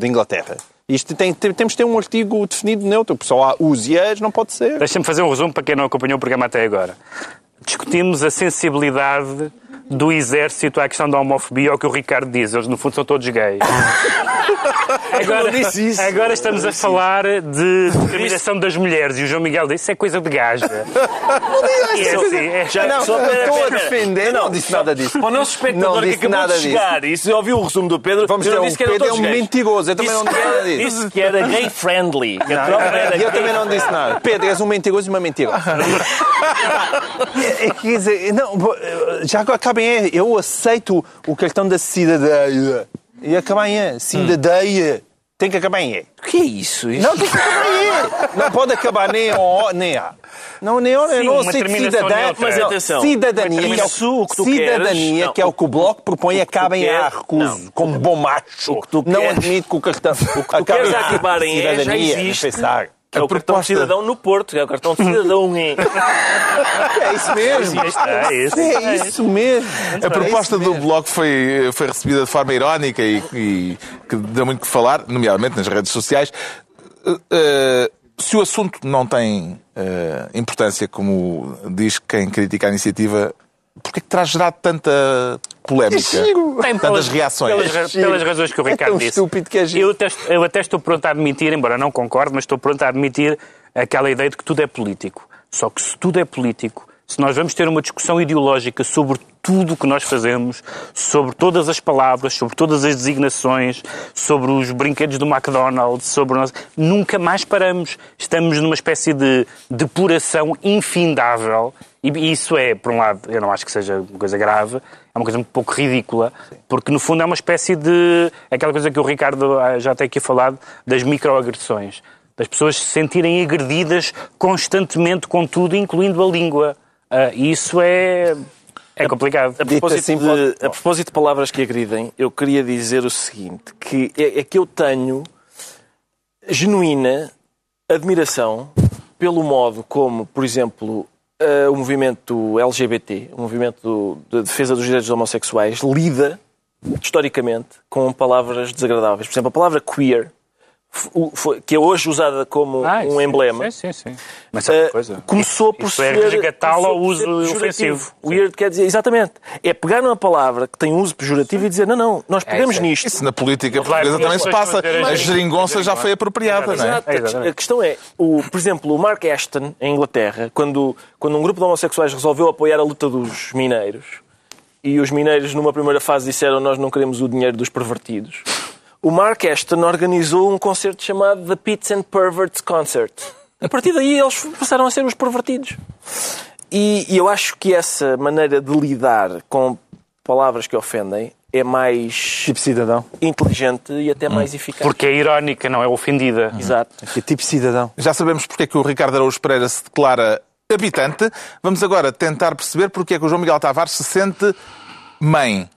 Inglaterra. Isto tem, tem- temos de ter um artigo definido neutro. Só há os e as, não pode ser. Deixa-me fazer um resumo para quem não acompanhou o programa até agora. Discutimos a sensibilidade do exército à questão da homofobia ao que o Ricardo diz. Eles, no fundo, são todos gays. agora, agora estamos a falar de discriminação das mulheres e o João Miguel disse é coisa de gaja. Não é assim, é- Já, não, só- pera, estou a defender, não, não, disse nada disso. Para o nosso espectador que disse acabou nada de disso. chegar e se ouviu o resumo do Pedro, Vamos dizer, disse que eram Pedro é um gays. mentiroso, eu também Disse não disse era- nada disso. Disse que era gay friendly. Que a tropa era E eu também não disse nada. Pedro, és um mentiroso e uma mentirosa. É, é, quer dizer, não, já acabem, é, eu aceito o cartão da cidadania. E acaba em é, cidadania. Tem que acabar em é. O que é isso? Isso- Não, tem que acabar em é. Não pode acabar nem O, nem A. Não, nem O, Sim, eu não aceito neutra. Mas não, atenção, cidadania, que é o, isso, o que tu cidadania, queres- que é o que o Bloco propõe, acaba em A, recuso. não. Como bom macho. O que tu não admito que o cartão. O que tu queres acabar em E já existe. É o cartão de cidadão no Porto, é o cartão de cidadão em. É isso mesmo. É isso. É isso mesmo. A proposta É do. Bloco foi, foi recebida de forma irónica e, e que deu muito que falar, nomeadamente nas redes sociais. Uh, se o assunto não tem uh, importância, como diz quem critica a iniciativa, porquê que terá gerado tanta polémica? Tem Tantas reações. Pelas, Giro. pelas razões que o É Ricardo tão disse. estúpido que é giro. eu, até, eu até estou pronto a admitir, embora não concorde, mas estou pronto a admitir aquela ideia de que tudo é político. Só que se tudo é político, se nós vamos ter uma discussão ideológica sobre tudo o que nós fazemos, sobre todas as palavras, sobre todas as designações, sobre os brinquedos do McDonald's, sobre nós, nunca mais paramos. Estamos numa espécie de depuração infindável. E isso é, por um lado, eu não acho que seja uma coisa grave, é uma coisa um pouco ridícula, porque no fundo é uma espécie de. aquela coisa que o Ricardo já tem aqui falado, das microagressões. Das pessoas se sentirem agredidas constantemente com tudo, incluindo a língua. E isso é. É complicado. A propósito, assim, pode- a propósito de palavras que agridem, eu queria dizer o seguinte, que é, é que eu tenho genuína admiração pelo modo como, por exemplo, eh, o movimento LGBT, o movimento de defesa dos direitos dos homossexuais, lida, historicamente, com palavras desagradáveis. Por exemplo, a palavra queer, que é hoje usada como Ah, um sim, emblema, Sim, sim, sim. Mas é Uh, coisa. começou por Isso é ser. resgatá-lo ao começou por uso pejorativo. ofensivo. Weird quer dizer, exatamente. É pegar numa palavra que tem um uso pejorativo e dizer, não, não, nós pegamos isso é- nisto. Isso na política portuguesa também se passa. A geringonça já foi apropriada, não é? Exato. É. A questão é, o, por exemplo, o Mark Ashton, em Inglaterra, quando, quando um grupo de homossexuais resolveu apoiar a luta dos mineiros, e os mineiros, numa primeira fase, disseram nós não queremos o dinheiro dos pervertidos, o Mark Ashton organizou um concerto chamado The Pits and Perverts Concert. A partir daí eles passaram a ser os pervertidos. E, e eu acho que essa maneira de lidar com palavras que ofendem é mais Tipo cidadão. inteligente e até mais eficaz. Porque é irónica, não é ofendida. Exato. É tipo cidadão. Já sabemos porque é que o Ricardo Araújo Pereira se declara habitante. Vamos agora tentar perceber porque é que o João Miguel Tavares se sente mãe.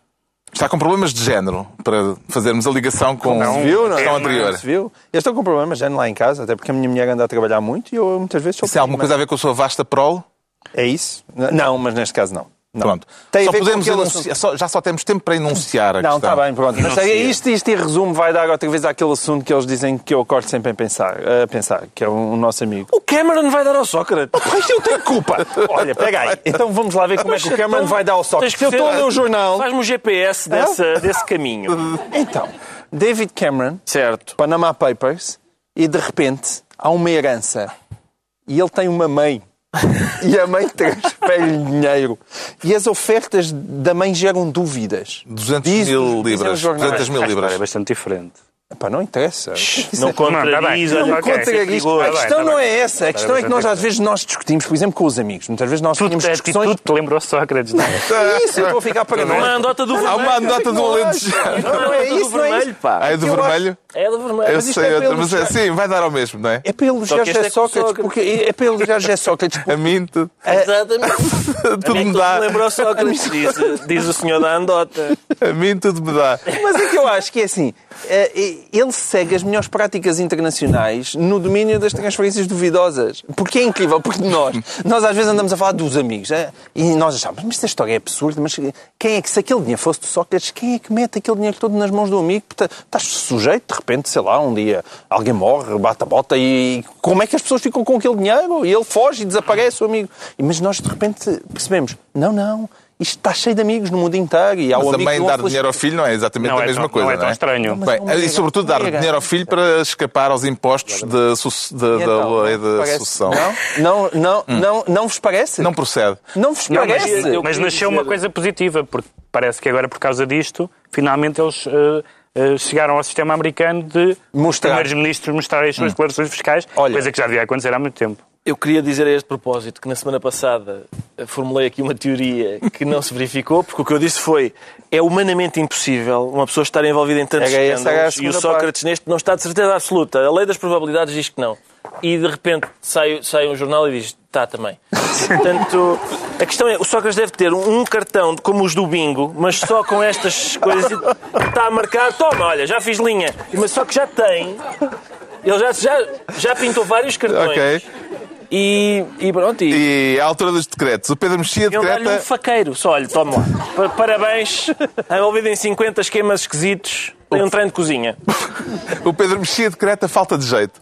Está com problemas de género, para fazermos a ligação com Não, a Viu? Não, questão é, anterior. Se viu? Eu estou com problemas já lá em casa, até porque a minha mulher anda a trabalhar muito e eu muitas vezes sou Isso tem alguma coisa a ver com a sua vasta prole? É isso? Não, mas neste caso não. Não. Pronto. Tem Só podemos só- já só temos tempo para enunciar a Não, questão. está bem, pronto. Mas é isto, isto em resumo vai dar outra vez àquele assunto que eles dizem que eu acordo sempre a pensar, a pensar que é o, o nosso amigo. O Cameron vai dar ao Sócrates. Mas eu tenho culpa! Olha, pega aí. Então vamos lá ver como é que o Cameron vai dar ao Sócrates. Eu estou a ler o jornal. Faz-me o GPS dessa, desse caminho. Então, David Cameron, Certo. Panama Papers, e de repente há uma herança. E ele tem uma mãe. E a mãe transfere-lhe dinheiro. E as ofertas da mãe geram dúvidas. 200 Diz- mil libras. os jornais. 200 mil libras. é bastante diferente. Epá, não interessa. Não contradiz, Não, tá bem. olha, Não ok. Contra é isto. perigoso. A Tá questão tá não é essa. A questão é que nós às vezes nós discutimos, por exemplo, com os amigos. Muitas vezes nós Tudo, tínhamos discussões... te lembrou Sócrates, não é? É isso, eu estou a ficar para Não é a andota do Há vermelho. uma anedota do Alentejano. Não, não é isso, não é vermelho, isso. pá. Ah, é do vermelho? É do vermelho. Eu sei é outra, pelo mas é, sim, vai dar ao mesmo, não é? É este José é Sócrates, porque é para elogiar José Sócrates. A mim, tudo, Exatamente. tudo me dá. Lembrou Sócrates, diz, diz o senhor da andota. A mim tudo me dá. Mas é que eu acho que é assim, ele segue as melhores práticas internacionais no domínio das transferências duvidosas. Porque é incrível, porque nós, nós às vezes andamos a falar dos amigos eh, e nós achamos, mas esta história é absurda, mas quem é que, se aquele dinheiro fosse do Sócrates, quem é que mete aquele dinheiro todo nas mãos do amigo? Estás sujeito, de repente, sei lá, um dia alguém morre, bate a bota e como é que as pessoas ficam com aquele dinheiro? E ele foge e desaparece o amigo. Mas nós, de repente, percebemos, não, não, está cheio de amigos no mundo inteiro. E há Mas o também dar dinheiro ao filho não é exatamente Não a é mesma tão- coisa, não é tão estranho. Mas Bem, não e sobretudo dar dinheiro ao filho para escapar aos impostos da, da- da então, lei não parece- sucessão. Não, não, não, não, não vos parece? Não procede. Não vos Não, mas, parece? mas queria nasceu uma coisa positiva, porque parece que agora, por causa disto, finalmente eles eh, chegaram ao sistema americano de Mostrar. primeiros ministros mostrarem as suas declarações fiscais, Olha. coisa que já devia acontecer há muito tempo. Eu queria dizer a este propósito que na semana passada eh, formulei aqui uma teoria que não se verificou, porque o que eu disse foi é humanamente impossível uma pessoa estar envolvida em tantos essa, era a escândalos e o Sócrates neste não está de certeza absoluta. A lei das probabilidades diz que não. E de repente sai, sai um jornal e diz está também. Portanto, a questão é, o Sócrates deve ter um cartão como os do bingo, mas só com estas coisas está a marcar, toma, olha, já fiz linha. Mas só que já tem, ele já, já, já pintou vários cartões. Ok. E, e pronto, e, E à altura dos decretos, o Pedro Mexia eu dar-lhe um decreta... faqueiro. Só, olha, toma lá. Pa- Parabéns, envolvido em 50 esquemas esquisitos, tem um treino de cozinha. O Pedro Mexia decreta falta de jeito.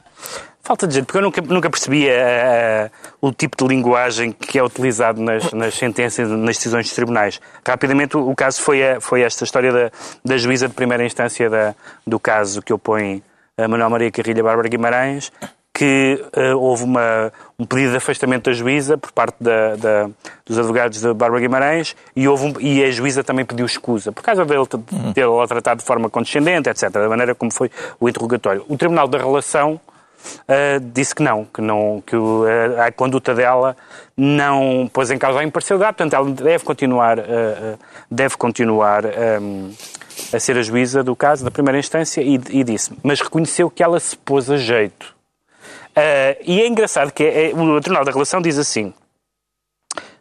Falta de jeito, porque eu nunca, nunca percebi eh, o tipo de linguagem que é utilizado nas, nas sentenças, nas decisões dos tribunais. Rapidamente, o, o caso foi, a- foi esta história da, da juíza de primeira instância da- do caso que opõe a Manuel Maria Carrilha Bárbara Guimarães, que eh, houve uma, um pedido de afastamento da juíza por parte da- da- dos advogados da Bárbara Guimarães e, houve um- e a juíza também pediu escusa, por causa dele t- tê-la tratado de forma condescendente, etc., da maneira como foi o interrogatório. O Tribunal da Relação Uh, disse que não, que, não, que o- a, a conduta dela não pôs em causa a imparcialidade, portanto ela deve continuar, uh, uh, deve continuar um, a ser a juíza do caso, da primeira instância, e, e disse, mas reconheceu que ela se pôs a jeito. Uh, e é engraçado que é- é- o Tribunal da Relação diz assim,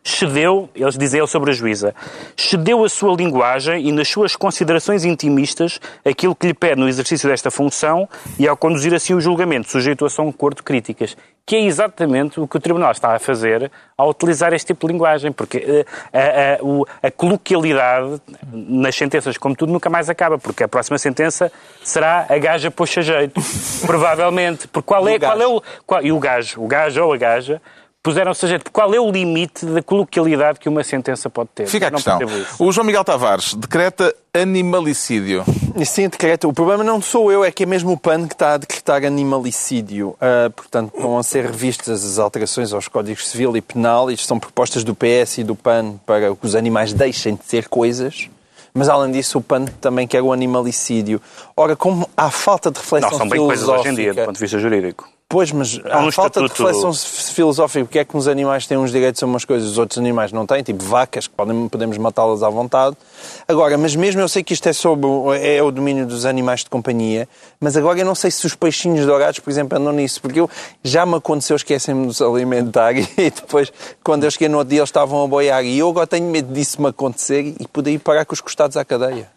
cedeu, eles dizem ele sobre a juíza, cedeu a sua linguagem e nas suas considerações intimistas aquilo que lhe pede no exercício desta função e ao conduzir assim o julgamento, sujeito a São Corte críticas, que é exatamente o que o Tribunal está a fazer ao utilizar este tipo de linguagem, porque eh, a, a- o- a coloquialidade nas sentenças, como tudo, nunca mais acaba, porque a próxima sentença será a gaja poxa jeito, provavelmente. Porque qual é, o qual é o... Qual, e o gajo, o gajo ou a gaja, puseram-se a jeito. Qual é o limite da coloquialidade que uma sentença pode ter? Fica a Não questão. O João Miguel Tavares decreta animalicídio. Sim, decreto. O problema não sou eu, é que é mesmo o PAN que está a decretar animalicídio. Ah, portanto, vão a ser revistas as alterações aos códigos civil e penal. Isto são propostas do PS e do PAN para que os animais deixem de ser coisas. Mas, além disso, o PAN também quer o animalicídio. Ora, como há falta de reflexão Não, são bem coisas hoje em dia, do ponto de vista jurídico. Pois, mas Há um falta de estatuto- reflexão filosófica. Porque é que uns animais têm uns direitos a umas coisas os outros animais não têm? Tipo vacas, que podem, podemos matá-las à vontade. Agora, mas mesmo eu sei que isto é sobre o- é o domínio dos animais de companhia, mas agora eu não sei se os peixinhos dourados, por exemplo, andam nisso. Porque eu, já me aconteceu esquecem-me de os alimentar e depois, quando eu cheguei no outro dia, eles estavam a boiar. E eu agora tenho medo disso me acontecer e poder ir parar com os costados à cadeia.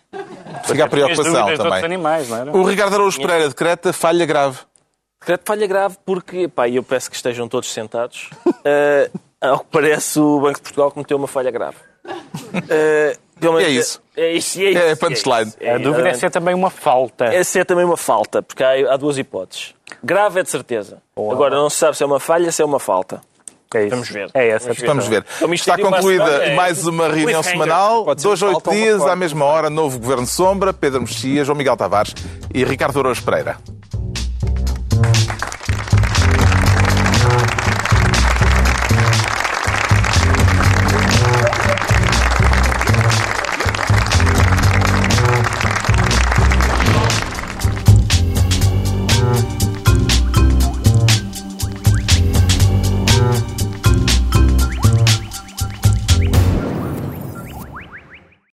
Fica a Tinhas preocupação de também. animais, não era? O Ricardo Araújo Pereira decreta falha grave. Decreto de falha grave porque, pá, e eu peço que estejam todos sentados, eh, ao que parece o Banco de Portugal cometeu uma falha grave. Pelo menos- É isso. É isso, é isso. É a punchline. isso, A dúvida é se é também uma falta. Essa é também uma falta, porque há, há duas hipóteses. Grave é de certeza. Agora, não se sabe se é uma falha, se é uma falta. É isso. Vamos ver. É essa. Vamos ver. É Está concluída é mais uma reunião semanal. Dois a oito dias, à mesma hora, novo Governo Sombra, Pedro Mexia, João Miguel Tavares e Ricardo Araújo Pereira. Thank you.